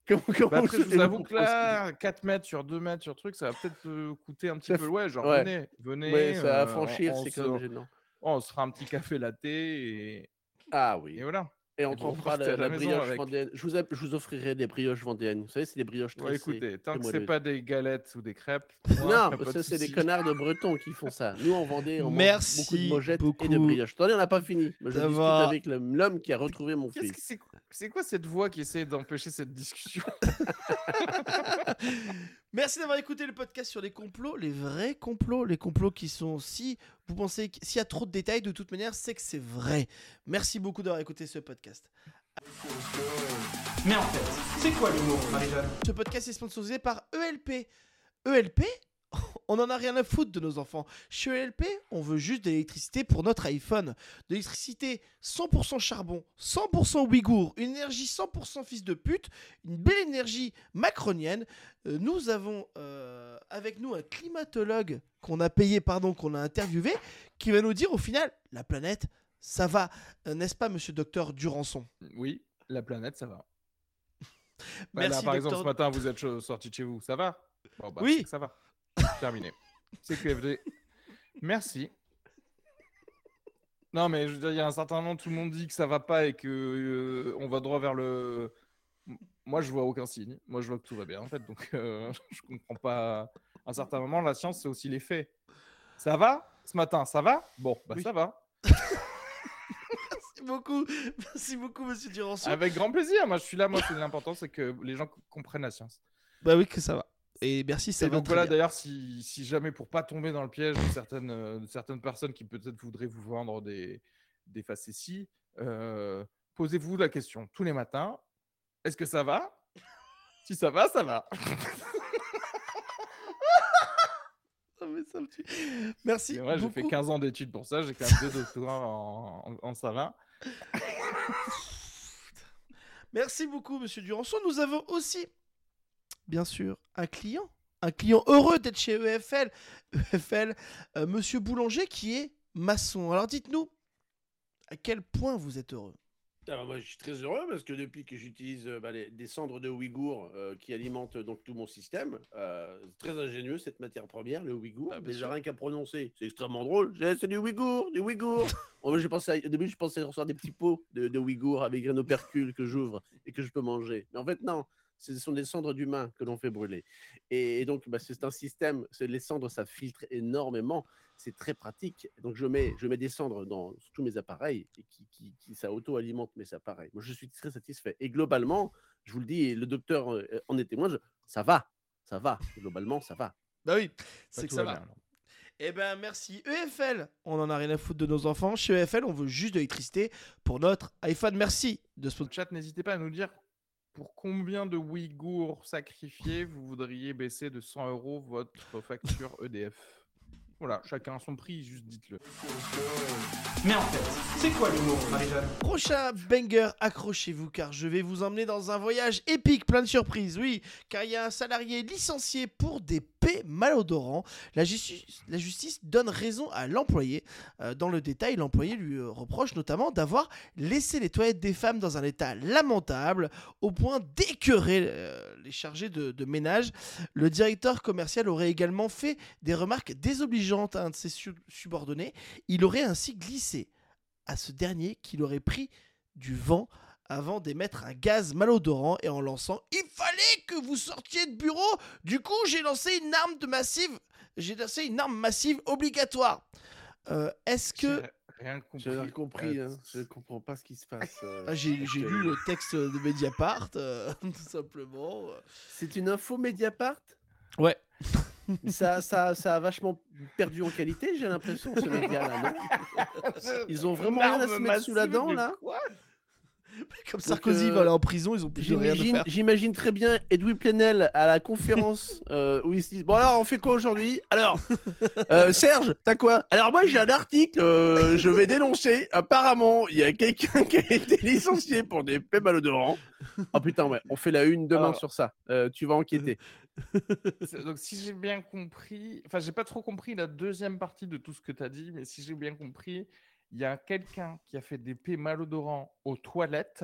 Comment, comment Bah, après, je vous avoue que là, 4 mètres sur 2 mètres sur truc, ça va peut-être euh, coûter un petit peu. Ouais, genre, ouais. venez, venez. Ouais, ça euh, à franchir, c'est quand même gênant. On se fera un petit café latte et, Ah oui. et voilà. Et on Et repartez la, brioche avec. vendéenne. Je vous, app- je vous offrirai des brioches vendéennes. Vous savez, c'est des brioches Ouais, tressées. écoutez, tant très que c'est pas des galettes ou des crêpes. moi, Non, a ça c'est des connards de Bretons qui font ça. Nous on vendait on mange beaucoup Merci de mojettes et de beaucoup brioches. Attendez, on n'a pas fini. Je discute avec l'homme qui a retrouvé mon Qu'est-ce fils. C'est quoi cette voix qui essaie d'empêcher cette discussion? *laughs* Merci d'avoir écouté le podcast sur les complots, les vrais complots, les complots qui sont si vous pensez que- s'il y a trop de détails de toute manière, c'est que c'est vrai. Merci beaucoup d'avoir écouté ce podcast. Mais en fait, c'est quoi l'humour, Marie-Jeanne? Ce podcast est sponsorisé par ELP. ELP On en a rien à foutre de nos enfants. Chez ELP, on veut juste de l'électricité pour notre iPhone. De l'électricité 100% charbon, 100% ouïghour, une énergie 100% fils de pute, une belle énergie macronienne. Euh, nous avons euh, avec nous un climatologue qu'on a payé, pardon, qu'on a interviewé, qui va nous dire au final, la planète, ça va. Euh, N'est-ce pas, monsieur docteur Durançon? Oui, la planète, ça va. *laughs* Bah, là, Merci, par exemple, ce matin, vous êtes sorti de chez vous, ça va? Bon, bah, Oui. ça va. Terminé. C'est QFD. Merci. Non, mais je veux dire, il y a un certain moment, tout le monde dit que ça va pas et que euh, on va droit vers le. Moi, je vois aucun signe. Moi, je vois que tout va bien, en fait. Donc, euh, *laughs* je comprends pas. À un certain moment, la science, c'est aussi les faits. Ça va Ce matin, ça va? Bon, bah Oui. ça va. Merci beaucoup, merci beaucoup, monsieur Durançon. Avec grand plaisir. Moi, je suis là. Moi, c'est l'important, c'est que les gens comprennent la science. Bah oui, que ça va. Et merci, ça Et va donc voilà, d'ailleurs, si, si jamais pour pas tomber dans le piège de certaines, euh, certaines personnes qui peut-être voudraient vous vendre des, des facéties, euh, posez-vous la question tous les matins est-ce que ça va? Si ça va, ça va. *laughs* Merci ouais, j'ai fait beaucoup. 15 ans d'études pour ça, j'ai quand même deux doctorats en, en. *laughs* Merci beaucoup, monsieur Durançon. Nous avons aussi, bien sûr, un client. Un client heureux d'être chez EFL. EFL, euh, monsieur Boulanger, qui est maçon. Alors dites-nous, à quel point vous êtes heureux? Bah, moi, je suis très heureux parce que depuis que j'utilise euh, bah, des cendres de Ouïghour euh, qui alimentent donc tout mon système, euh, c'est très ingénieux cette matière première, le Ouïghour. Ah, Déjà sûr. rien qu'à prononcer, c'est extrêmement drôle. J'ai- C'est du Ouïghour, du Ouïghour. *laughs* Oh, au début, je pensais recevoir des petits pots de, de Ouïghour avec un opercule que j'ouvre et que je peux manger. Mais en fait, non. Ce sont des cendres d'humains que l'on fait brûler. Et, et donc, bah, c'est un système, c'est- les cendres, ça filtre énormément c'est très pratique. Donc je mets, je mets des cendres dans tous mes appareils et qui, qui, qui- ça auto-alimente mes appareils. Moi, je suis très satisfait. Et globalement, je vous le dis, et le docteur euh, en est témoin, je- ça va, ça va. Globalement, ça va. Bah oui, c'est que ça va bien. Eh ben merci. EFL, on en a rien à foutre de nos enfants. Chez EFL, on veut juste de l'électricité pour notre iPhone. Merci de ce chat, n'hésitez pas à nous dire pour combien de Ouïghours sacrifiés vous voudriez baisser de 100 euros votre facture EDF. Voilà, chacun son prix, juste dites-le. Mais en fait, c'est quoi l'humour, Marie-Jeanne? Prochain banger, accrochez-vous car je vais vous emmener dans un voyage épique, plein de surprises, oui, car il y a un salarié licencié pour des paix malodorants. La, justice- la justice donne raison à l'employé. Euh, dans le détail, l'employé lui euh, reproche notamment d'avoir laissé les toilettes des femmes dans un état lamentable, au point d'écœurer euh, les chargés de, de ménage. Le directeur commercial aurait également fait des remarques désobligeantes à un de ses su- subordonnés. Il aurait ainsi glissé à ce dernier qu'il aurait pris du vent avant d'émettre un gaz malodorant et en lançant Il fallait que vous sortiez de bureau Du coup, j'ai lancé une arme de massive. J'ai lancé une arme massive obligatoire. Euh, Est-ce que. Rien compris. J'ai rien compris, Euh, hein. je comprends pas ce qui se passe. euh. Ah, J'ai j'ai lu le texte de Mediapart, euh, *laughs* tout simplement. C'est une info Mediapart? Ouais. Ça, ça, ça a vachement perdu en qualité, j'ai l'impression, ce *laughs* média-là, non? Ils ont vraiment rien à se mettre sous la dent, là? Comme Sarkozy euh, va aller en prison, ils ont plus rien à J'imagine faire. j'imagine très bien Edoui Plenel à la conférence *laughs* euh, où ils se disent Bon, alors, on fait quoi aujourd'hui? Alors, euh, Serge, t'as quoi? Alors, moi, j'ai un article, euh, je vais dénoncer. Apparemment, il y a quelqu'un qui a été licencié pour des faits malodorants. Oh putain, ouais, on fait la une demain Alors- sur ça. Euh, tu vas enquêter. *laughs* Donc, si j'ai bien compris, enfin, j'ai pas trop compris la deuxième partie de tout ce que tu as dit, mais si j'ai bien compris, il y a quelqu'un qui a fait des pets malodorants aux toilettes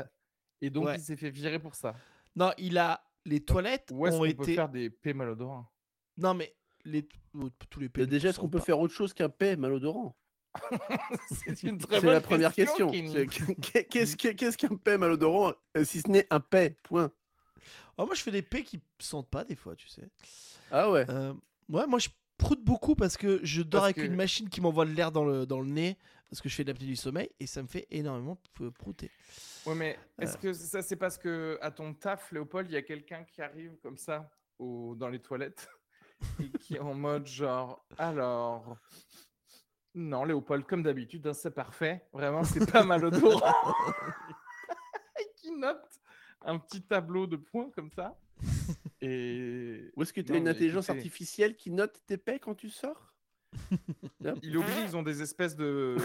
et donc Ouais. il s'est fait virer pour ça. Non, il a. Les toilettes Où est-ce ont qu'on été. peut faire des pets malodorants? Non, mais les... oh, tous les pays. déjà, est-ce qu'on peut faire autre chose qu'un paix malodorant? *laughs* C'est une très C'est la bonne première question. Qu'est-ce que- qu'est-ce qu'un paix malodorant euh, si ce n'est un paix Point. Oh, moi, je fais des paix qui sentent pas des fois, tu sais. Ah ouais. Euh, ouais, moi, je proute beaucoup parce que je dors Parce avec que- une machine qui m'envoie de l'air dans le, dans le nez parce que je fais de l'apnée du sommeil et ça me fait énormément p- prouter. Ouais, mais Euh. est-ce que ça, c'est parce que à ton taf, Léopold, il y a quelqu'un qui arrive comme ça au, dans les toilettes *laughs* et qui est en mode genre, alors. Non, Léopold, comme d'habitude, hein, c'est parfait. Vraiment, c'est pas qui note *laughs* *laughs* un petit tableau de points comme ça. *laughs* Et Ou est-ce que tu as Non, une intelligence écoutez. artificielle qui note tes paix quand tu sors? *laughs* Il est obligé, ils ont des espèces de,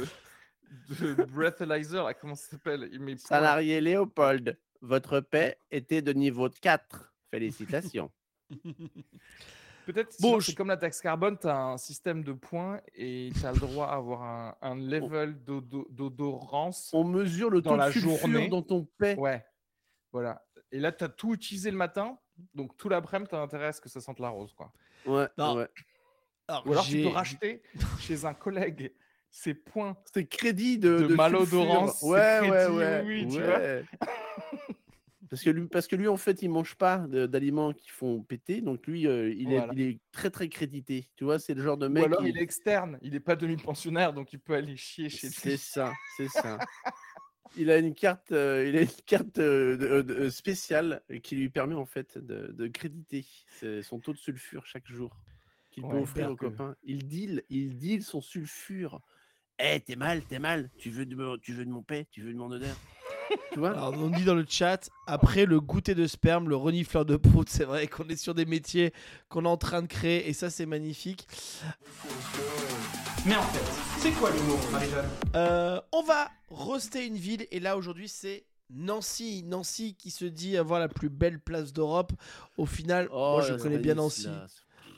de breathalyzer, là, comment ça s'appelle? Salarié Léopold, votre paix était de niveau 4. Félicitations. *laughs* Peut-être Bon, bon, je- c'est comme la taxe carbone, tu as un système de points et tu as le droit à avoir un, un level d'odo- d'odorance. On mesure le Dans la de sulfure journée. dans ton paix. Ouais, voilà. Et là, tu as tout utilisé le matin, donc tout l'après-midi, tu as intérêt à ce que ça sente la rose. Quoi. Ouais, Non. ouais. Alors, Ou alors, tu peux racheter *laughs* chez un collègue ces points. C'est crédit de, malodorance, c'est Ouais, ouais, crédit, ouais. oui, oui, tu vois. ouais. *laughs* Parce que, lui, parce que lui, en fait, il mange pas de- d'aliments qui font péter. Donc, lui, euh, il, Voilà. est, il est très, très crédité. Tu vois, c'est le genre de Ou mec. alors, qui- il est externe, il n'est pas demi-pensionnaire, donc il peut aller chier chez C'est lui. ça, c'est ça. *laughs* Il a une carte, euh, il a une carte euh, de- de- spéciale qui lui permet en fait de, de créditer son taux de sulfure chaque jour qu'il peut offrir aux que- copains. Il deal, il deal son sulfure. Eh, t'es mal, t'es mal. Tu veux de, mon- tu veux de mon paix, tu veux de mon odeur. tu vois? Alors, on dit dans le chat, après le goûter de sperme, le renifleur de prout, c'est vrai qu'on est sur des métiers qu'on est en train de créer et ça c'est magnifique. Mais en fait, c'est quoi l'humour, Marie-Jeanne? Euh, on va roaster une ville et là aujourd'hui c'est Nancy. Nancy qui se dit avoir la plus belle place d'Europe. Au final, moi je connais bien. Nancy.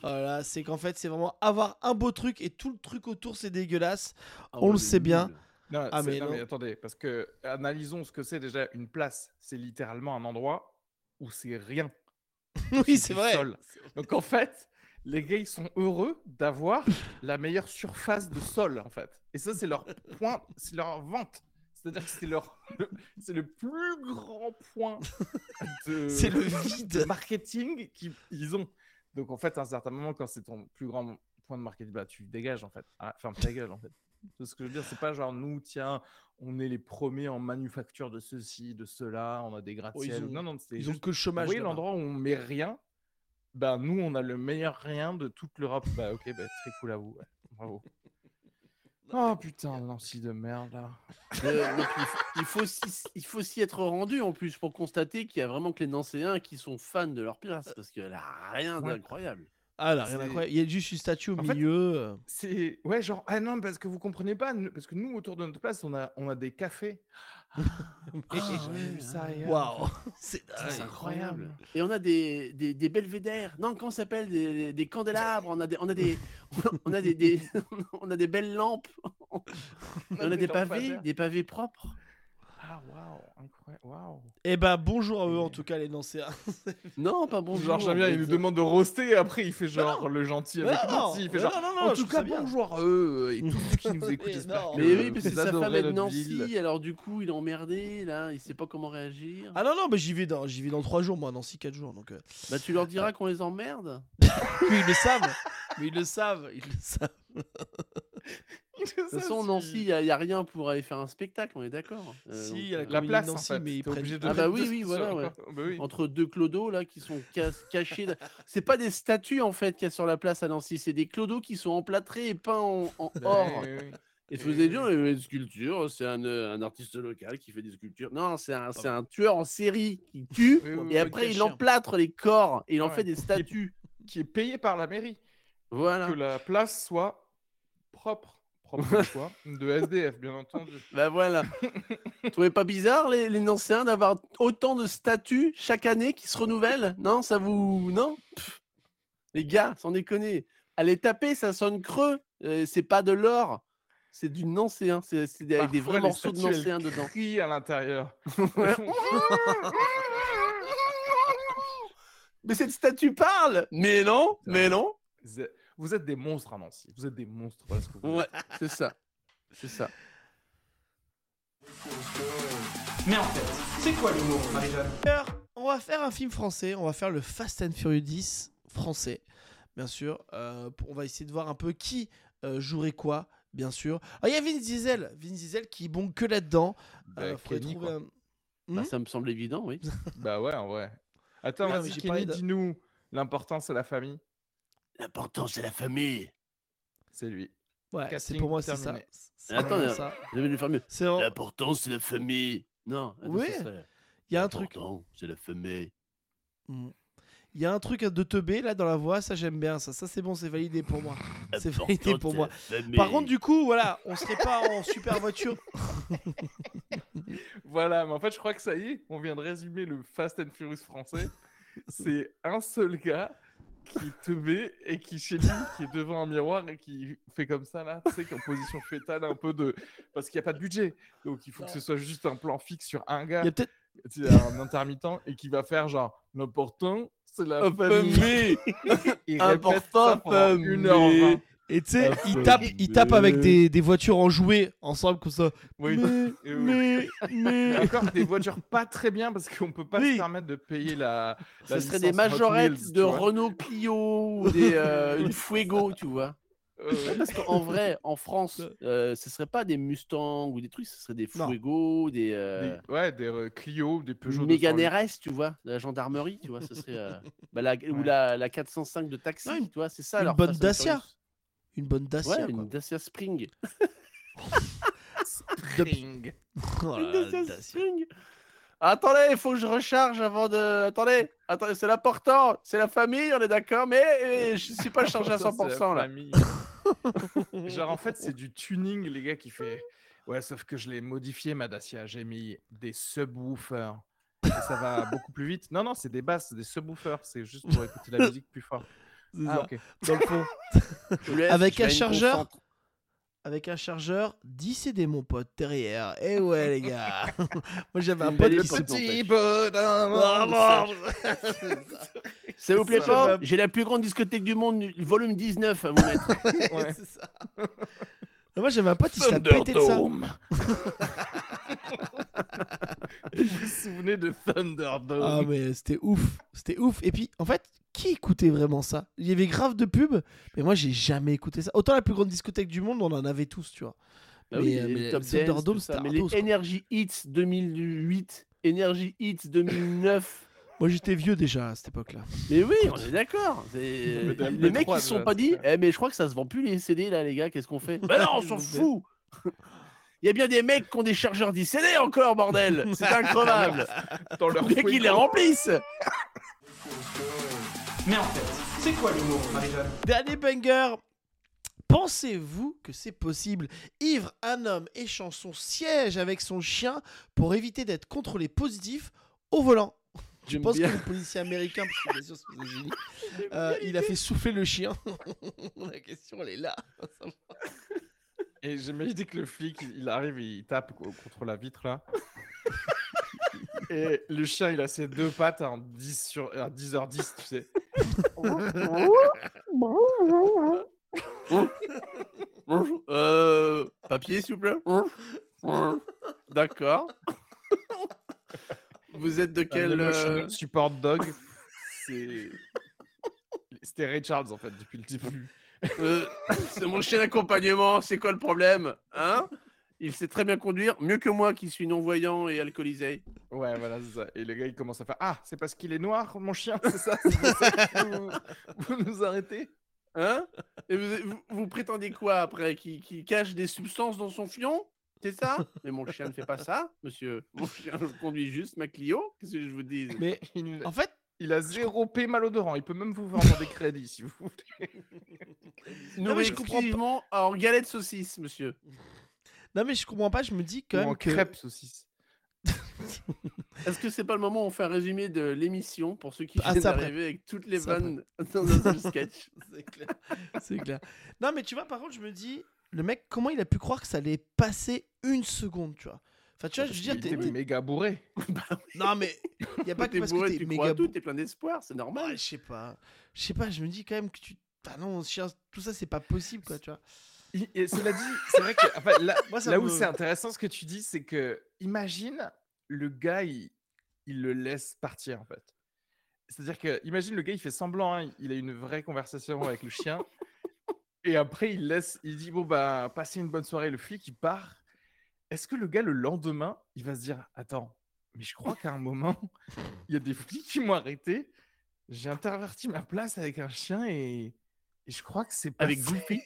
Voilà, c'est qu'en fait c'est vraiment avoir un beau truc et tout le truc autour c'est dégueulasse. Ah On le sait bien. Non, Ah, mais non, mais non. attendez, parce que analysons ce que c'est déjà une place. C'est littéralement un endroit où c'est rien. *laughs* oui, c'est vrai. sol. Donc en fait, les gars, ils sont heureux d'avoir la meilleure surface de sol, en fait. Et ça, c'est leur point, c'est leur vente. C'est-à-dire que c'est leur, le- *laughs* c'est le plus grand point de, *laughs* C'est le de vide. marketing qu'ils ont. Donc en fait, à un certain moment, quand c'est ton plus grand point de marketing, bah, tu dégages en fait. Ah, ferme ta gueule en fait. C'est ce que je veux dire, c'est pas genre nous, tiens, on est les premiers en manufacture de ceci, de cela, on a des gratte-ciel. ont- non, non, c'est Ils ont que le vous chômage. voyez là-bas. l'endroit où on met rien Ben nous, on a le meilleur rien de toute l'Europe. Bah ok, bah, très cool à vous. ouais. Bravo. Oh putain, Nancy de merde là. Euh, donc, il, faut, il aussi être rendu en plus pour constater qu'il y a vraiment que les Nancéens qui sont fans de leur place parce qu'elle a rien Ouais. d'incroyable. Ah là, rien d'incroyable. Il y a juste une statue au En milieu. euh. C'est ouais genre ah non parce que vous comprenez pas nous- parce que nous autour de notre place on a on a des cafés. *laughs* Ah. *laughs* Waouh, *laughs* c'est incroyable. Et on a des, des, des belvédères. Non, comment ça s'appelle? Des, des candélabres. On a des, on a des, on a des, des- on a des belles lampes. On a des pavés, des pavés propres. Ah waouh, incroyable, waouh. Eh ben, bonjour à eux, en tout cas, les Nancéens. *laughs* Non, pas bonjour. Genre, j'aime bien, il nous demande de roaster et après il fait genre non. le gentil avec non, nous. Il fait mais genre, non, non, non, en tout cas, bonjour à eux et tous ceux qui nous *laughs* écoutent. Mais J'espère oui, parce que sa femme est de Nancy, ville. alors du coup, il est emmerdé, là, il sait pas comment réagir. Ah non, non, mais j'y vais dans, j'y vais dans 3 jours, moi, Nancy, 4 jours. Donc, euh. Bah, tu leur diras qu'on les emmerde? *laughs* Mais ils le savent. Mais ils le savent. Ils le savent. De toute façon, Nancy, il n'y a, y a rien pour aller faire un spectacle, on est d'accord. Euh, Si, donc, il y a la euh, La place, en Nancy, fait. mais ils prennent- obligé de Ah bah oui, *laughs* oui, voilà, ouais. *laughs* Bah oui. entre deux clodos là qui sont cas- cachés. C'est pas des statues en fait qu'il y a sur la place à Nancy, c'est des clodos qui sont emplâtrés et peints en, en Bah or. oui, oui. Et je faisais dire, une sculpture, c'est un, euh, un artiste local qui fait des sculptures. Non, c'est un, c'est un tueur en série qui tue Oui, oui, et après il emplâtre les corps et il en Ouais. fait des statues. Qui est payé par la mairie. Voilà. Que la place soit propre. Propre *laughs* choix. De SDF, bien entendu. *laughs* Bah voilà. Vous trouvez pas bizarre les, les Nancéens d'avoir autant de statues chaque année qui se renouvellent? Non, ça vous. Non? Pff. Les gars, sans déconner. Allez taper, ça sonne creux. Euh, c'est pas de l'or. C'est du Nancéen. C'est avec des vrais morceaux de Nancéen dedans. à l'intérieur. *laughs* Mais cette statue parle Mais non, mais non. Vous êtes- des monstres à Nancy. Vous êtes des monstres. Voilà ce que vous Ouais, c'est ça. C'est ça. Mais en fait, c'est quoi l'humour, Marie-Jeanne? On va faire un film français. On va faire le Fast and Furious 10 français, bien sûr. Euh, on va essayer de voir un peu qui euh, jouerait quoi, bien sûr. Ah, il y a Vin Diesel. Vin Diesel qui est bon que là-dedans. Bah, Euh, Kenny, trouver Bah, Hmm ça me semble évident, oui. Bah ouais, en vrai. Attends, vas-y, Kenny, dis-nous. L'important, c'est la famille. L'important, c'est la famille. C'est lui. Ouais, c'est pour moi, c'est ça. Attends, le fameux. C'est vraiment- L'important, c'est la famille. Non, Oui, Il y a un truc. C'est la famille. Hmm. Il y a un truc de teubé là dans la voix, ça j'aime bien ça. Ça c'est bon, c'est validé pour moi. C'est validé pour moi. Par contre, du coup, voilà, on serait pas en super voiture. *laughs* Voilà, mais en fait, je crois que ça y est, on vient de résumer le Fast and Furious français. *laughs* C'est un seul gars qui te met et qui, chez lui, qui est devant un miroir et qui fait comme ça, là, tu sais, est en position fétale, un peu de. Parce qu'il n'y a pas de budget. Donc, il faut que ce soit juste un plan fixe sur un gars, Il y a peut-être tu sais, un intermittent, et qui va faire genre, l'important, c'est la famille. Il répète ça pendant famille. 1h20. Et tu sais, Ah, il tape, il tape avec des, des voitures enjouées ensemble comme ça. Oui. Mais, mais, Mais mais. encore des voitures pas très bien parce qu'on peut pas Oui. se permettre de payer la. Ce la serait des majorettes de. Renault Clio ou des, euh, *laughs* une Fuego, tu vois. Euh, Parce qu'en vrai, en France, euh, ce serait pas des Mustangs ou des trucs, ce serait des. Fuego, des, euh, des- ouais, des euh, Clio, des Peugeot. Mégane 208. RS, tu vois, de la gendarmerie, tu vois, ce serait. euh, *laughs* bah, la, Ou la, la 405 de taxi, tu vois, c'est ça. une leur bonne Dacia. Une bonne Dacia. Ouais, quoi. une Dacia Spring. Spring. *laughs* Oh là Dacia Dacia. Spring. Attendez, il faut que je recharge avant de. Attendez, attendez, c'est l'important. C'est la famille, on est d'accord, mais euh, je suis pas chargé à *laughs* Ça, c'est la 100% là. famille. *laughs* Genre, en fait, c'est du tuning, les gars, qui fait. Ouais, sauf que je l'ai modifié, ma Dacia. J'ai mis des subwoofers. Et ça va beaucoup plus vite. Non, non, c'est des basses, des subwoofers. C'est juste pour écouter la musique plus fort. C'est Ah, ça, dans le fond. *laughs* Laisse, Avec un chargeur. Avec un chargeur 10 CD, mon pote, derrière. Eh ouais, les gars. *laughs* Moi, j'avais un pote qui se. n'empêche. Ah, Ça *laughs* vous plaît pas J'ai la plus grande discothèque du monde, volume 19 à vous mettre. Ouais. C'est ça. Moi, j'avais un pote qui se la pétait de ça. Thunderdome. *laughs* vous vous souvenez de Thunderdome Ah, mais c'était ouf. C'était ouf. Et puis, en fait, qui écoutait vraiment ça? Il y avait grave de pubs, mais moi, j'ai jamais écouté ça. Autant la plus grande discothèque du monde, on en avait tous, tu vois. Bah Mais, oui, les mais Top Thunderdome, c'était. Mais les. Energy Hits 2008, Energy Hits 2009. Moi, j'étais vieux déjà à cette époque-là. Mais oui, on est d'accord. Les mecs, MP3 ils se sont pas dit, eh, mais je crois que ça se vend plus les CD là, les gars, qu'est-ce qu'on fait? Bah non, on s'en *laughs* fout. Il y a bien des mecs qui ont des chargeurs 10 CD encore, bordel. C'est incroyable. *laughs* Dans leur Les mecs, ils les remplissent. Mais en fait, c'est quoi l'humour, Marie-Jeanne? Dernier banger. Pensez-vous que c'est possible? Ivre, un homme échange son siège avec son chien pour éviter d'être contrôlé positif au volant. Je pense bien. que le policier américain, parce que bien sûr c'est aux États-Unis, *laughs* euh, il a fait souffler le chien? *laughs* La question elle est là. *laughs* Et j'imagine que le flic, il arrive et il tape co- contre la vitre là. Et le chien, il a ses deux pattes en 10 sur à 10h10, tu sais. Euh, papier, s'il vous plaît? D'accord. Vous êtes de quel. Euh, support dog *laughs* C'est. C'était Ray Charles en fait depuis le début. euh, c'est mon chien d'accompagnement, c'est quoi le problème Hein? Il sait très bien conduire, mieux que moi qui suis non-voyant et alcoolisé. Ouais, voilà, c'est ça. Et le gars il commence à faire Ah, c'est parce qu'il est noir, mon chien, c'est ça? *laughs* Vous, vous nous arrêtez? Hein? Et vous, vous, vous prétendez quoi après? Qu'il qu'il cache des substances dans son fion? C'est ça? Mais mon chien ne fait pas ça, monsieur. Mon *laughs* chien conduit juste ma Clio. Qu'est-ce que je vous dis Mais il, en fait, il a zéro P malodorant. Il peut même vous vendre des crédits si vous voulez. *laughs* Nourri mais je comprends pas. en galette saucisse, monsieur. Non, mais je comprends pas, je me dis quand Ou même en que. crêpes saucisses. *laughs* Est-ce que c'est pas le moment où on fait un résumé de l'émission pour ceux qui Ah, viennent d'arriver avec toutes les vannes dans un seul sketch? C'est clair. C'est clair. Non, mais tu vois, par contre, je me dis, le mec, comment il a pu croire que ça allait passer une seconde, tu vois? Enfin, tu vois, je veux dire, t'es- t'es- méga bourré. *laughs* non, mais il y a pas que T'es parce que bourré, t'es tu méga crois à tout, bou- t'es plein d'espoir, c'est Ouais, normal. je sais pas. Je sais pas, je me dis quand même que tu. Ah non, chien, tout ça, c'est pas possible, quoi, tu vois. Et cela dit, c'est vrai que enfin, là, Moi, là où c'est intéressant ce que tu dis, c'est que imagine le gars, il, il le laisse partir en fait. C'est-à-dire que, imagine le gars, il fait semblant, hein, il a une vraie conversation avec le chien, et après il laisse, il dit bon bah passez une bonne soirée, le flic il part. Est-ce que le gars le lendemain, il va se dire attends, mais je crois qu'à un moment, il y a des flics qui m'ont arrêté, j'ai interverti ma place avec un chien et, et je crois que c'est pas Avec Goofy.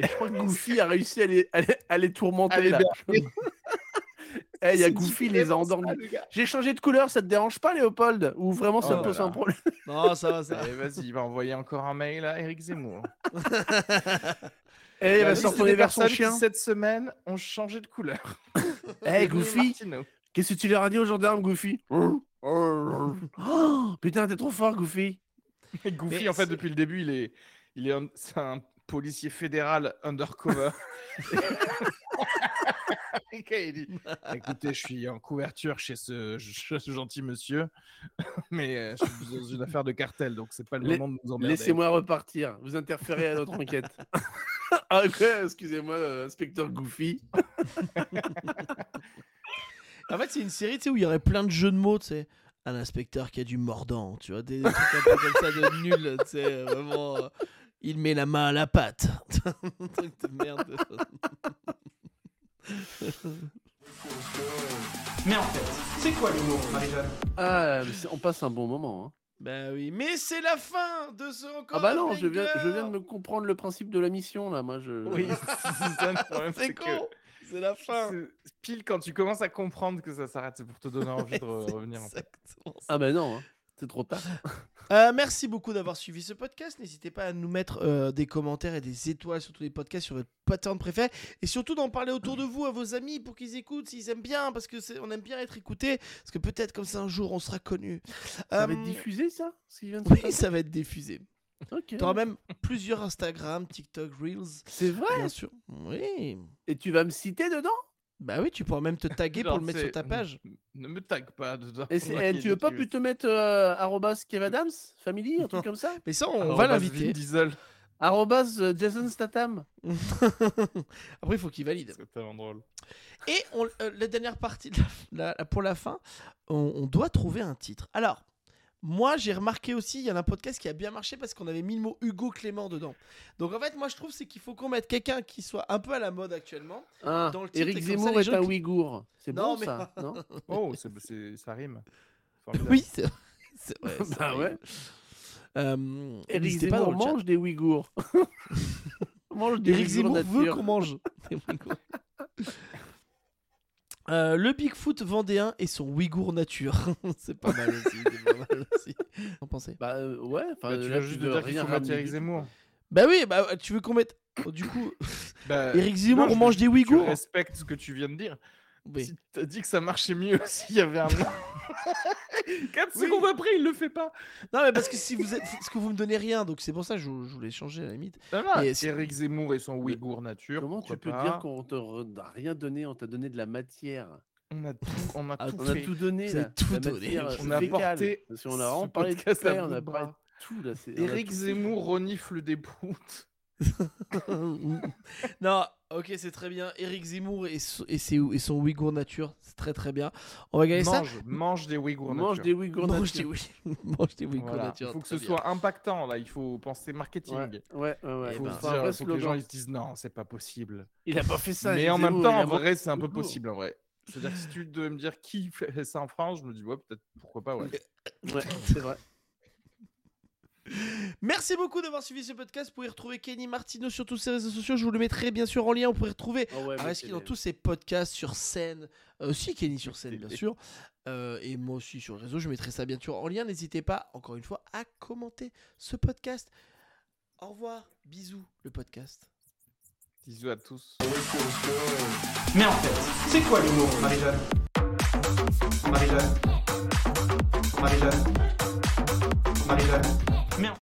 Et je crois que Goofy a réussi à les, à les, à les tourmenter. Là. Eh, il y a Goofy, les a endormis. J'ai changé de couleur, ça te dérange pas, Léopold Ou vraiment ça Oh te pose un problème *laughs* Non, ça va, ça va. Allez, vas-y, il va envoyer encore un mail à Eric Zemmour. *laughs* Eh, il va se retourner vers son chien. cette semaine, ont changé de couleur. *laughs* Eh, Goofy, qu'est-ce que tu leur as dit aux gendarmes, Goofy Oh, Putain, t'es trop fort, Goofy. Et Goofy, Mais en fait, depuis le début, il est, il est, un- c'est un policier fédéral undercover. *laughs* Dit, *laughs* écoutez, je suis en couverture chez ce, *laughs* ce gentil monsieur, mais euh, je suis dans une affaire de cartel, donc c'est pas le moment de nous emmerder. Laissez-moi repartir. Vous interférez à notre enquête. ah, excusez-moi, euh, inspecteur Goofy. En fait, c'est une série tu sais, où il y aurait plein de jeux de mots, tu sais. Un inspecteur qui a du mordant, tu vois, des, des trucs un peu comme ça de nul, tu sais, vraiment. euh, il met la main à la pâte. Un truc de merde. Mais en fait, c'est quoi l'humour, Marie-Jeanne? Ah, mais on passe un bon moment. hein. bah oui, mais c'est la fin de ce. Ah bah non, je viens, je viens de me comprendre le principe de la mission là. Moi, je. Oui, c'est ça le *laughs* problème, C'est c'est que con, c'est la fin. pile quand tu commences à comprendre que ça s'arrête, c'est pour te donner envie de *laughs* revenir. en fait. Ah bah non, hein, c'est trop tard. *laughs* Euh, merci beaucoup d'avoir suivi ce podcast. N'hésitez pas à nous mettre euh, des commentaires et des étoiles sur tous les podcasts sur votre plateforme préférée. Et surtout d'en parler autour de vous à vos amis pour qu'ils écoutent s'ils aiment bien. Parce que c'est- on aime bien être écouté. Parce que peut-être comme ça un jour on sera connu. Ça va Euh, être diffusé ça ce qui vient de se Oui, passer ça va être diffusé. Ok. Tu auras même plusieurs Instagram, TikTok, Reels. C'est vrai Bien sûr. Oui. Et tu vas me citer dedans? Bah oui, tu pourras même te taguer pour le mettre sur ta page. Ne me tag pas dedans. Et ai *laughs* tu veux pas plutôt mettre euh, arrobas Kev Adams Family, un truc comme ça *laughs* Mais ça, on Arrobas va l'inviter. Diesel. Arrobas euh, Jason Statham *laughs* Après, il faut qu'il valide. C'est tellement drôle. Et on- euh, la dernière partie, de la- la- pour la fin, on, on doit trouver un titre. Alors, moi, j'ai remarqué aussi, il y en a un podcast qui a bien marché parce qu'on avait mis le mot Hugo Clément dedans. Donc, en fait, moi, je trouve c'est qu'il faut qu'on mette quelqu'un qui soit un peu à la mode actuellement. ah, Dans le titre, et Eric ça, Zemmour est un qui- Ouïghour. C'est Non, bon mais- ça *laughs* non Oh, c'est, c'est- ça rime. Formidable. Oui, c'est c'est vrai. *laughs* ça Bah ouais. Euh, Eric pas dans Zemmour le chat. mange des Ouïghours. *laughs* mange des Eric Ouïghours Zemmour veut qu'on mange. des Ouïghours. Euh, le Bigfoot vendéen et son Ouïghour nature. *laughs* c'est pas mal aussi. C'est pas mal aussi. Qu'en pensez Bah euh, ouais, enfin Bah, tu là, viens juste de dire qu'il rien faut Eric. Zemmour. Bah oui, bah tu veux qu'on mette. Du coup, Bah, Eric Zemmour non, je- mange des Je Ouïghours respecte ce que tu viens de dire. Oui. Si t'as dit que ça marchait mieux *laughs* s'il y avait un. 4 *laughs* Oui. secondes après, il le fait pas. Non, mais parce que si vous êtes. Parce que vous me donnez rien, donc c'est pour ça que je, je voulais changer à la limite. Ça va. Et c'est- Eric Zemmour et son Ouïghour nature. Comment tu peux dire qu'on te re- n'a rien donné, on t'a donné de la matière? On a tout, on a Ah, tout on a tout donné là. tout La donné. matière On a porté Parce qu'on a vraiment parlé de on a parlé de tout là. on fait. Zemmour renifle des proutes. *laughs* non, ok, c'est très bien. Eric Zemmour et, so- et, ses- et son Ouïghour nature, c'est très très bien. On va gagner ça. Mange, mange des Ouïghours. Mange nature. des Ouïghours Mange des, *laughs* nature. oui. Mange des Ouïghours Voilà. nature. Il faut que ce bien. soit impactant là. Il faut penser marketing. Ouais, ouais, ouais. Il faut, ben, dire- vrai faut que les gens ils se disent non, c'est pas possible. Il a pas fait ça. Mais Eric en même temps, en vrai, c'est un peu possible en vrai. C'est-à-dire que si tu devais me dire qui fait ça en France, je me dis ouais, peut-être pourquoi pas, ouais. Ouais, c'est vrai. Merci beaucoup d'avoir suivi ce podcast. Vous pouvez retrouver Kenny Martino sur tous ses réseaux sociaux. Je vous le mettrai bien sûr en lien. Vous pourrez retrouver ouais, Areski mettez dans tous ses podcasts sur scène. Euh, aussi Kenny sur scène, bien sûr. Euh, et moi aussi sur le réseau. Je mettrai ça bien sûr en lien. N'hésitez pas, encore une fois, à commenter ce podcast. Au revoir. Bisous, le podcast. Bisous à tous. Mais en fait, c'est quoi l'humour, Marie-Jeanne? Marie-Jeanne Marie-Jeanne Marie-Jeanne